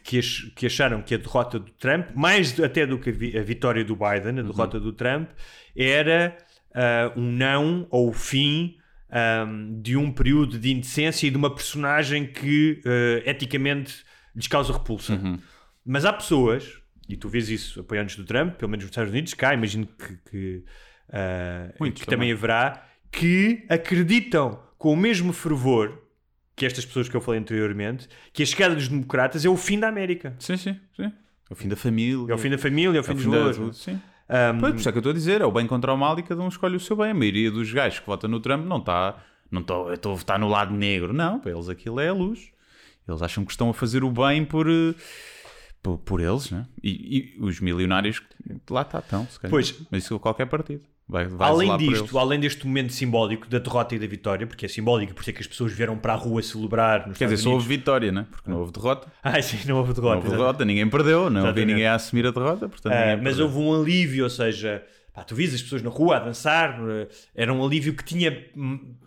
que, ach- que acharam que a derrota do Trump, mais até do que a, vi- a vitória do Biden, a derrota do Trump, era ah, um não ou o fim ahm, de um período de indecência e de uma personagem que eh, eticamente lhes causa repulsa. Mas há pessoas, e tu vês isso apoiantes do Trump, pelo menos nos Estados Unidos, cá imagino que, que, Muitos que também. haverá, que acreditam com o mesmo fervor que estas pessoas que eu falei anteriormente, que a chegada dos democratas é o fim da América. Sim, sim, sim. É o fim da família. É o fim da família, é o fim é o dos valores. sim. Um, Pois, por isso é que eu estou a dizer, é o bem contra o mal e cada um escolhe o seu bem. A maioria dos gajos que votam no Trump não está, não está, eu estou a votar no lado negro. Não, para eles aquilo é a luz. Eles acham que estão a fazer o bem por, eh, por, por eles, né? E, e os milionários lá está, estão, se calhar. Pois. Mas isso qualquer partido. Vai, vai Além disto, além deste momento simbólico da derrota e da vitória, porque é simbólico, por isso é que as pessoas vieram para a rua celebrar Quer dizer, só houve vitória, né? Porque não houve derrota. Ah, sim, não houve derrota. Não houve derrota, ninguém perdeu, não Exatamente. ninguém a assumir a derrota. Portanto, Ah, mas perdeu. houve um alívio, ou seja, pá, tu vias as pessoas na rua a dançar, era um alívio que tinha,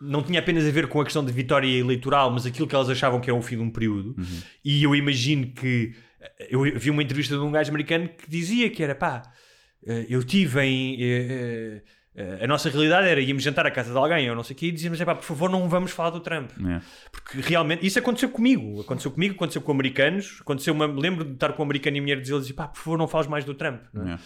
não tinha apenas a ver com a questão de vitória eleitoral, mas aquilo que elas achavam que é o fim de um período. Uhum. E eu imagino que Eu vi uma entrevista de um gajo americano que dizia que era pá, eu tive em. eh, eh, a nossa realidade era íamos jantar à casa de alguém ou não sei o quê e dizíamos, pá, por favor, não vamos falar do Trump. É. Porque realmente, isso aconteceu comigo, aconteceu comigo, aconteceu com americanos, aconteceu, uma, lembro de estar com um americano e a mulher dizer-lhes, pá, por favor, não fales mais do Trump. não é?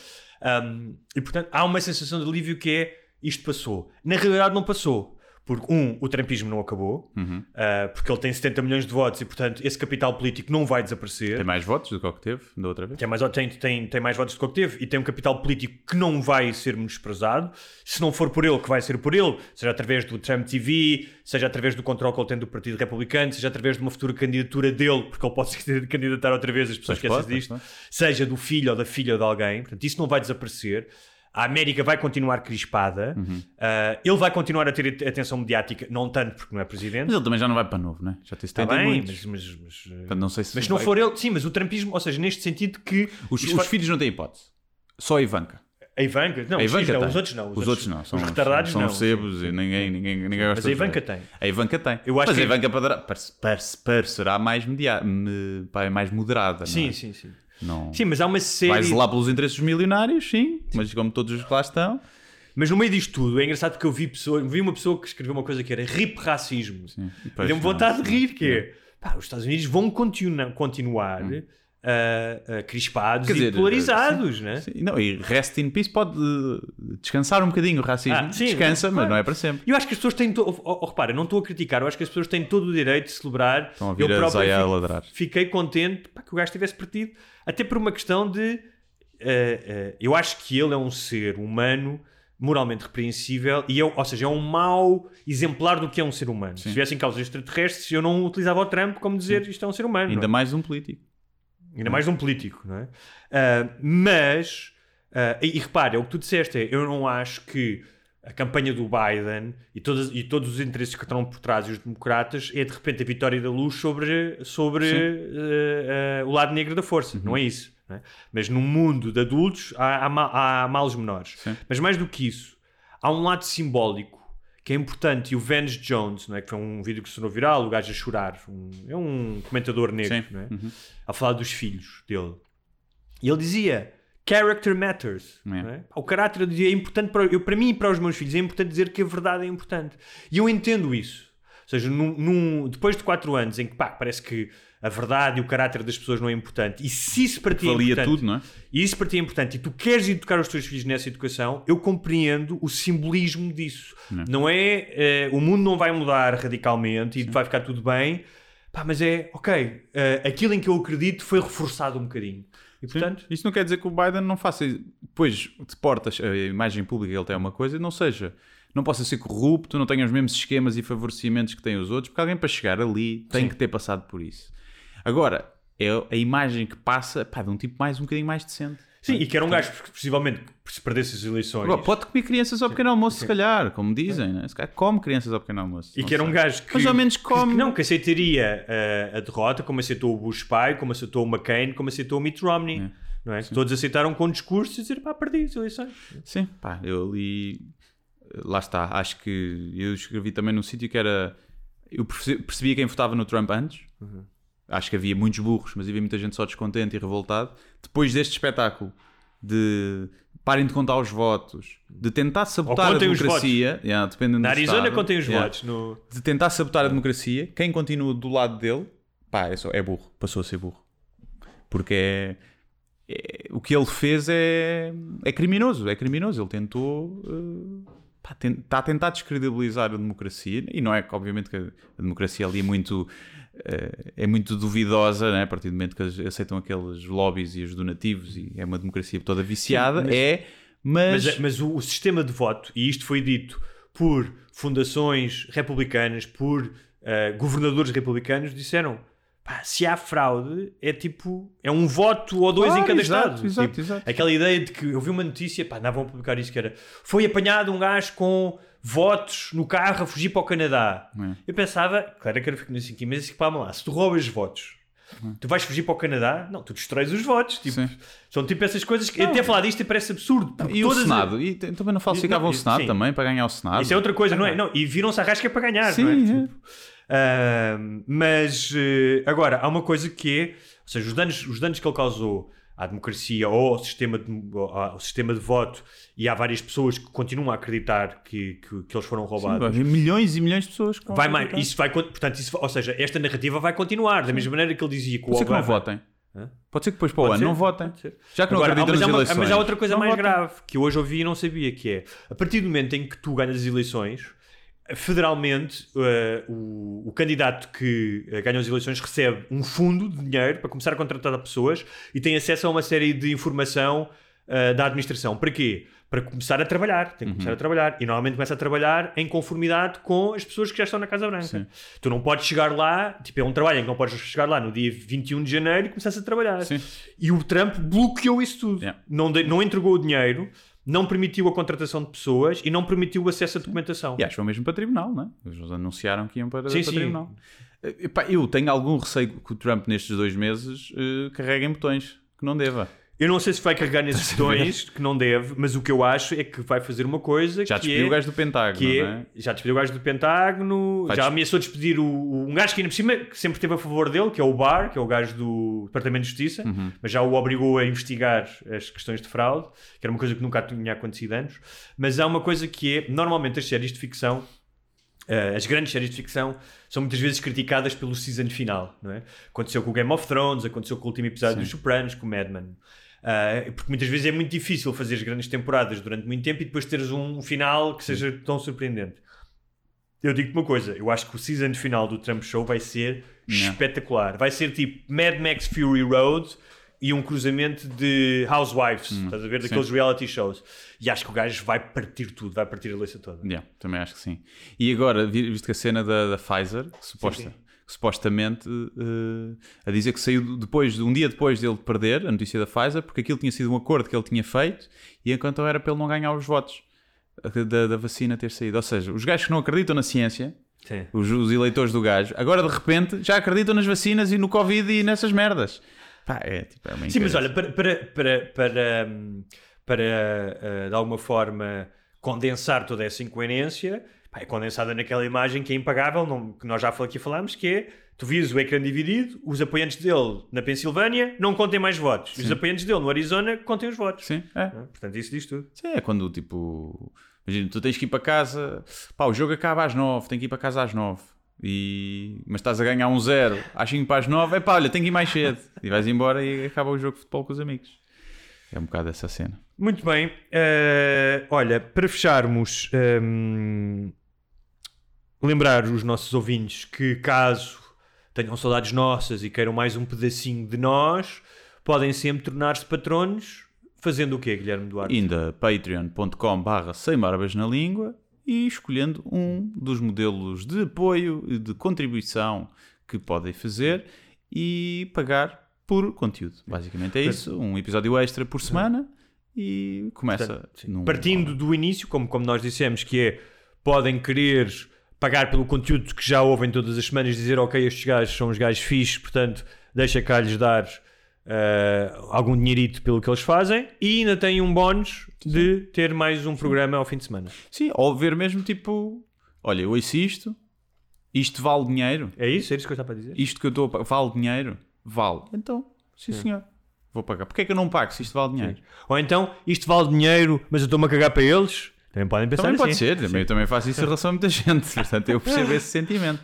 Um, e portanto, há uma sensação de alívio que é isto passou. Na realidade, não passou. Porque, um, o Trumpismo não acabou, Uhum. uh, porque ele tem 70 milhões de votos e, portanto, esse capital político não vai desaparecer. Tem mais votos do que o que teve da outra vez? Tem mais, tem, tem, tem mais votos do que o que teve e tem um capital político que não vai ser menosprezado. Se não for por ele, que vai ser por ele, seja através do Trump TV, seja através do controle que ele tem do Partido Republicano, seja através de uma futura candidatura dele, porque ele pode se candidatar outra vez, as pessoas esquecem disto, seja do filho ou da filha de alguém. Portanto, isso não vai desaparecer. A América vai continuar crispada, Uhum. Uh, ele vai continuar a ter atenção mediática, não tanto porque não é presidente. Mas ele também já não vai para novo, né? Já tem Está 70 e bem, muitos. mas, mas, mas, uh, Portanto, não sei se mas se não vai- for ele, sim, mas o Trumpismo, ou seja, neste sentido que Os, os vai- filhos não têm hipótese. Só a Ivanka. A Ivanka? Não, a os, Ivanka não, os outros não. Os, outros não. São, os retardados são não. sebos e ninguém, ninguém, ninguém gosta Mas a Ivanka tem. A Ivanka tem. Eu acho Mas que- a Ivanka parecerá mais, media, é mais moderada. Sim, é? sim, sim. Não. Sim, mas há uma série. Vais lá pelos interesses dos milionários, sim, mas como todos os que lá estão. Mas no meio disto tudo, é engraçado porque eu vi, pessoa, vi uma pessoa que escreveu uma coisa que era RIP racismo. Deu-me não, vontade de sim. rir, que é. Pá, os Estados Unidos vão continua, continuar uh, uh, crispados e polarizados, sim, né? sim. Não, e rest in peace pode eh, descansar um bocadinho o racismo. Ah, sim, Descansa, claro. mas não é para sempre. Eu acho que as pessoas têm. To... Oh, oh, repara, não estou a criticar, eu acho que as pessoas têm todo o direito de celebrar. Estão a eu a próprio a ladrar. Fiquei contente pá, que o gajo tivesse partido, até por uma questão de. eh, eh, eu acho que ele é um ser humano moralmente repreensível e eu, ou seja, é um mau exemplar do que é um ser humano. Se tivessem causas extraterrestres, eu não utilizava o Trump como dizer isto é um ser humano. Ainda é? mais um político. Ainda mais de um político, não é? Ah, mas, ah, e, e repare, é o que tu disseste, é, eu não acho que a campanha do Biden e, todas, e todos os interesses que estão por trás e os democratas é de repente a vitória da luz sobre, sobre ah, ah, o lado negro da força, não é isso. não é? Mas no mundo de adultos há, há, há males menores. Sim. Mas mais do que isso, há um lado simbólico que é importante e o Vance Jones, não é? que foi um vídeo que se tornou viral, o gajo a chorar, um- é um comentador negro, Sim. não é? Uhum. a falar dos filhos dele. E ele dizia: Character matters. É. é? O caráter é importante para, eu, para mim e para os meus filhos. É importante dizer que a verdade é importante. E eu entendo isso. Ou seja, num- num- depois de 4 anos em que pá, parece que a verdade e o caráter das pessoas não é importante, e se isso para ti é Valia importante, tudo, não é? e isso para ti é importante, e tu queres educar os teus filhos nessa educação, eu compreendo o simbolismo disso. Não, é, eh, o mundo não vai mudar radicalmente e vai ficar tudo bem, pá, mas é, ok, eh, aquilo em que eu acredito foi reforçado um bocadinho. E portanto, Isso não quer dizer que o Biden não faça. Depois de portas, a imagem pública ele tem uma coisa, não seja. Não possa ser corrupto, não tenha os mesmos esquemas e favorecimentos que têm os outros, porque alguém para chegar ali tem Sim. que ter passado por isso. Agora, é a imagem que passa pá, de um tipo mais um bocadinho mais decente. sim, e que era um gajo que possivelmente se perdesse as eleições. Agora, pode comer crianças ao pequeno almoço, se calhar, como dizem, né? se calhar come crianças ao pequeno almoço. E que era um gajo que. Mais ou menos come. que não, que aceitaria eh, a derrota, como aceitou o Bush pai, como aceitou o McCain, como aceitou o Mitt Romney. Não é? Todos aceitaram com discurso e dizer pá, perdi as eleições. Sim, pá, eu li. Lá está, acho que eu escrevi também num sítio que era. Eu perce- percebia quem votava no Trump antes. Acho que havia muitos burros, mas havia muita gente só descontente e revoltado. Depois deste espetáculo de parem de contar os votos, de tentar sabotar a democracia, yeah, dependendo Na Arizona estado, contem os yeah, votos. No... de tentar sabotar a democracia, quem continua do lado dele, pá, é, só, é burro, passou a ser burro. Porque é, é- o que ele fez é, é criminoso, é criminoso. Ele tentou, eh, pá, ten- está a tentar descredibilizar a democracia e não é que, obviamente, que a democracia ali é muito, eh, é muito duvidosa, né? a partir do momento que eles aceitam aqueles lobbies e os donativos e é uma democracia toda viciada, mas- é, mas, Mas, mas o, sistema de voto, e isto foi dito por fundações republicanas, por eh, governadores republicanos, disseram. pá, se há fraude, é tipo. É um voto ou dois em cada exato, estado. exato, Tipo, exato. Aquela ideia de que eu vi uma notícia, pá, andavam a publicar isso que era. Foi apanhado um gajo com votos no carro a fugir para o Canadá. É. Eu pensava, claro que era assim aqui, mas assim, pá, lá, se tu roubas votos, tu vais fugir para o Canadá? Não, tu destróis os votos. Tipo, Sim. são tipo essas coisas que até falar disto parece absurdo. E o Senado? E t- também não falsificavam Não, o Senado sim. também para ganhar o Senado? Isso é outra coisa, não é? Não, e viram-se a rasca para ganhar, Sim, não é? é. Tipo, ah, mas eh, agora, há uma coisa que é seja, os danos, os danos que ele causou à democracia ou ao sistema de, ao sistema de voto e há várias pessoas que continuam a acreditar que, que, que eles foram Sim, roubados. haver milhões e milhões de pessoas que vai mais, isso vai, portanto, isso, ou seja, esta narrativa vai continuar, da mesma maneira que ele dizia que o Pode ser que não votem. Hã? Pode ser que depois para o ano não votem. Já que não Agora, acreditam mas, nas há uma- eleições. mas há outra coisa não mais votem. grave que eu hoje ouvi e não sabia, que é a partir do momento em que tu ganhas as eleições, federalmente eh, o, o candidato que eh, ganha as eleições recebe um fundo de dinheiro para começar a contratar pessoas e tem acesso a uma série de informação eh, da administração. Para quê? Para começar a trabalhar. Tem que Uhum. começar a trabalhar. E normalmente começa a trabalhar em conformidade com as pessoas que já estão na Casa Branca. Sim. Tu não podes chegar lá, tipo, é um trabalho em que não podes chegar lá no dia 21 de janeiro e começar a trabalhar. Sim. E o Trump bloqueou isso tudo. Yeah. Não, de- não entregou o dinheiro, não permitiu a contratação de pessoas e não permitiu o acesso à documentação. E acho que foi mesmo para tribunal, não é? Eles anunciaram que iam para, Sim, para sim. tribunal. Eh, epá, eu tenho algum receio que o Trump nestes dois meses eh, carregue em botões que não deva. Eu não sei se vai carregar nesses botões, que não deve, mas o que eu acho é que vai fazer uma coisa Já que despediu é... o gajo do Pentágono, que é- não é? Já despediu o gajo do Pentágono, Vai já des- ameaçou despedir o, o- um gajo que ainda por cima que sempre esteve a favor dele, que é o Barr, que é o gajo do Departamento de Justiça, Uhum. mas já o obrigou a investigar as questões de fraude, que era uma coisa que nunca tinha acontecido antes. Mas há uma coisa que é, normalmente as séries de ficção, eh, as grandes séries de ficção, são muitas vezes criticadas pelo season final, não é? Aconteceu com o Game of Thrones, aconteceu com o último episódio dos Sopranos, com o Mad Men. Ah, porque muitas vezes é muito difícil fazer as grandes temporadas durante muito tempo e depois teres um final que seja tão surpreendente. Eu digo-te uma coisa, eu acho que o season final do Trump Show vai ser Não. espetacular. Vai ser tipo Mad Max Fury Road e um cruzamento de Housewives, estás a ver? Daqueles reality shows. E acho que o gajo vai partir tudo, vai partir a leça toda. Yeah, também acho que sim. E agora, vi- visto que a cena da, da Pfizer, suposta, sim. Supostamente eh, a dizer que saiu depois, um dia depois dele perder a notícia da Pfizer, porque aquilo tinha sido um acordo que ele tinha feito e enquanto era para ele não ganhar os votos eh, da, da vacina ter saído. Ou seja, os gajos que não acreditam na ciência, os, os eleitores do gajo, agora de repente já acreditam nas vacinas e no Covid e nessas merdas. Pá, é tipo, é Sim, mas olha, para, para, para, para, para, eh, de alguma forma condensar toda essa incoerência, é condensada naquela imagem que é impagável, não- que nós já aqui falámos, que é tu vias o ecrã dividido, os apoiantes dele na Pensilvânia não contem mais votos, e os apoiantes dele no Arizona contem os votos. Sim, é. Portanto, isso diz tudo. Sim, é quando tipo. Imagina, tu tens que ir para casa. Pá, o jogo acaba às 9, tem que ir para casa às 9. E... Mas estás a ganhar um zero às 5 para as 9. É pá, olha, tenho que ir mais cedo. E vais embora e acaba o jogo de futebol com os amigos. É um bocado essa cena. Muito bem. Eh, olha, para fecharmos, hum, lembrar os nossos ouvintes que caso tenham saudades nossas e queiram mais um pedacinho de nós, podem sempre tornar-se patronos fazendo o quê, Guilherme Duarte? Ainda patreon.com barra sem barbas na língua e escolhendo um dos modelos de apoio e de contribuição que podem fazer e pagar por conteúdo. Basicamente é isso. Um episódio extra por semana e começa Portanto, num- Partindo do início, como, como nós dissemos, que é podem querer pagar pelo conteúdo que já ouvem todas as semanas, dizer ok, estes gajos são os gajos fixes, portanto, deixa cá lhes dar eh, algum dinheirito pelo que eles fazem e ainda tem um bónus de ter mais um programa ao fim de semana. Sim, ou ver mesmo tipo, olha, eu ouço isto, vale dinheiro, É isso? É isso que eu estava a dizer? isto que eu estou a pagar, vale dinheiro? Vale. Então, sim senhor, vou pagar. Porquê é que eu não pago se isto vale dinheiro? Ou então, isto vale dinheiro, mas eu estou-me a cagar para eles? Também podem pensar Também pode assim. ser, também, eu também faço isso em relação a muita gente, portanto eu percebo esse sentimento.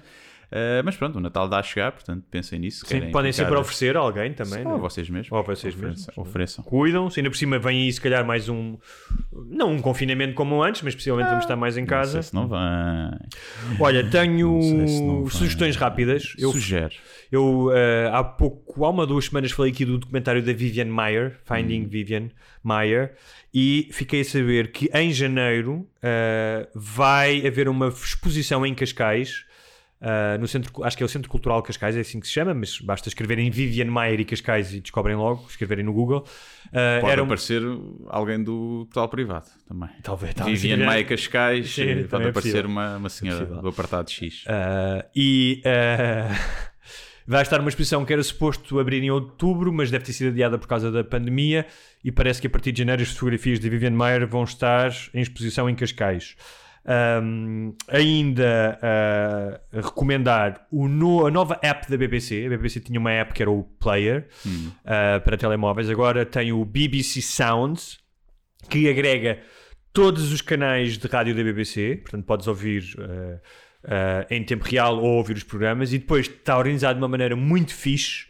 Uh, mas pronto, o Natal dá a chegar, portanto pensem nisso. Sim, podem sempre oferecer a alguém também. Ou não é? vocês mesmos. Ou vocês ofereçam, mesmos. Ofereçam. Cuidam-se, ainda por cima vem aí se calhar mais um. Não um confinamento como antes, mas possivelmente vamos estar mais em Não casa. sei se não vai. Olha, tenho Não se não sugestões rápidas. Eu, Sugere. eu eh, há pouco, há uma ou duas semanas falei aqui do documentário da Vivian Mayer, Finding Vivian Mayer, e fiquei a saber que em janeiro eh, vai haver uma exposição em Cascais. Eh, no centro, acho que é o Centro Cultural Cascais, é assim que se chama, mas basta escreverem Vivian Mayer e Cascais e descobrem logo, escreverem no Google. Eh, Pode era um- aparecer alguém do total privado também. Talvez, talvez. Viviane Maia Cascais, Sim, também pode é aparecer uma, uma senhora possível. do apartado X. Uh, e uh, vai estar uma exposição que era suposto abrir em outubro, mas deve ter sido adiada por causa da pandemia. E parece que a partir de janeiro as fotografias de Vivian Mayer vão estar em exposição em Cascais. Um, ainda uh, recomendar o no- a nova app da BBC. A BBC tinha uma app que era o Player uh, para telemóveis, agora tem o BBC Sounds que agrega todos os canais de rádio da BBC, portanto podes ouvir uh, em tempo real ou ouvir os programas e depois está organizado de uma maneira muito fixe.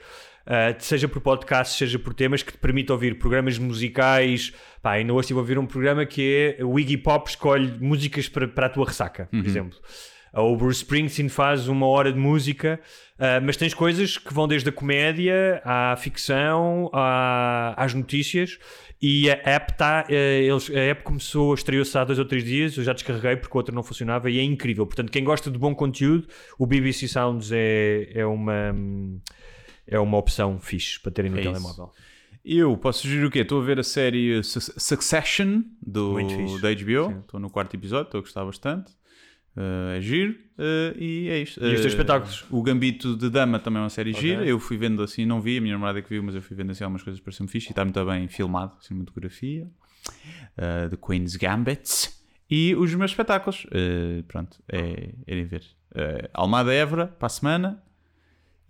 Uh, seja por podcast, seja por temas que te permite ouvir programas musicais. Pá, ainda hoje estive a ouvir um programa que é o Iggy Pop escolhe músicas para, para a tua ressaca, por exemplo. Ou o Bruce Springsteen faz uma hora de música, uh, mas tens coisas que vão desde a comédia à ficção, à- às notícias. E a app está. a app começou, estreou-se há dois ou três dias. Eu já descarreguei porque o outro não funcionava e é incrível. Portanto, quem gosta de bom conteúdo, o BBC Sounds é, é uma. É uma opção fixe para terem no É telemóvel. Eu posso sugerir o quê? Estou a ver a série Su- Succession do, da HBO. Estou no quarto episódio, estou a gostar bastante. Uh, é giro. Uh, e é isto. E os teus Uh, espetáculos? O Gambito de Dama também é uma série Ok. gira. Eu fui vendo assim, não vi, a minha namorada é que viu, mas eu fui vendo assim algumas coisas para ser fixe e está muito bem filmado, cinematografia. Uh, The Queen's Gambit. E os meus espetáculos. Pronto, é irem ver. Almada Évora, para a semana.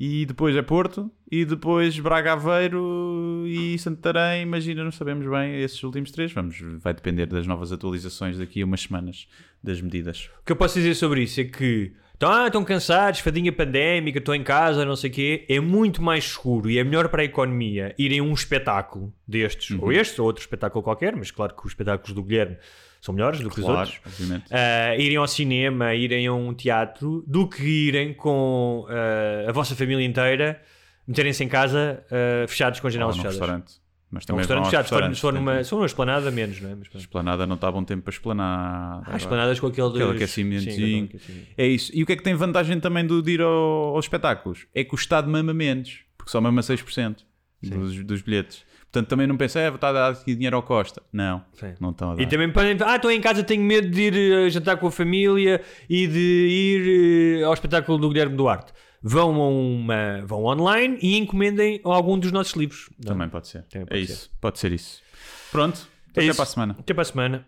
E depois é Porto, e depois Braga Aveiro e Santarém. Imagina, não sabemos bem esses últimos três. Vamos, vai depender das novas atualizações daqui a umas semanas das medidas. O que eu posso dizer sobre isso é que estão, ah, estão cansados, fadinha pandémica, estou em casa, não sei o quê. É muito mais seguro e é melhor para a economia irem a um espetáculo destes, ou este, ou outro espetáculo qualquer, mas claro que os espetáculos do Guilherme são melhores do que os Claro, outros. obviamente. Ah, irem ao cinema, irem a um teatro, do que irem com ah, a vossa família inteira, meterem-se em casa ah, fechados com janelas fechadas. restaurante. Mas É um também restaurante fechado, se for, numa, se for numa esplanada, menos, não é? Mas. Esplanada não está bom tempo para esplanar. Ah, esplanadas com aquele, Aquele aquecimentozinho. É isso. E o que é que tem vantagem também do, de ir ao- aos espetáculos? É que o Estado mama menos, porque só mama 6% dos, dos bilhetes. Portanto, também não pensa, é, vou estar a dar aqui dinheiro ao Costa. Não, Sim. não estão a dar. E também podem. Ah, estou em casa, tenho medo de ir eh, jantar com a família e de ir eh, ao espetáculo do Guilherme Duarte. Vão, uma, vão online e encomendem algum dos nossos livros. Também pode ser. Também pode é ser. isso. Pode ser isso. Pronto. É Até isso. para a semana. Até para a semana.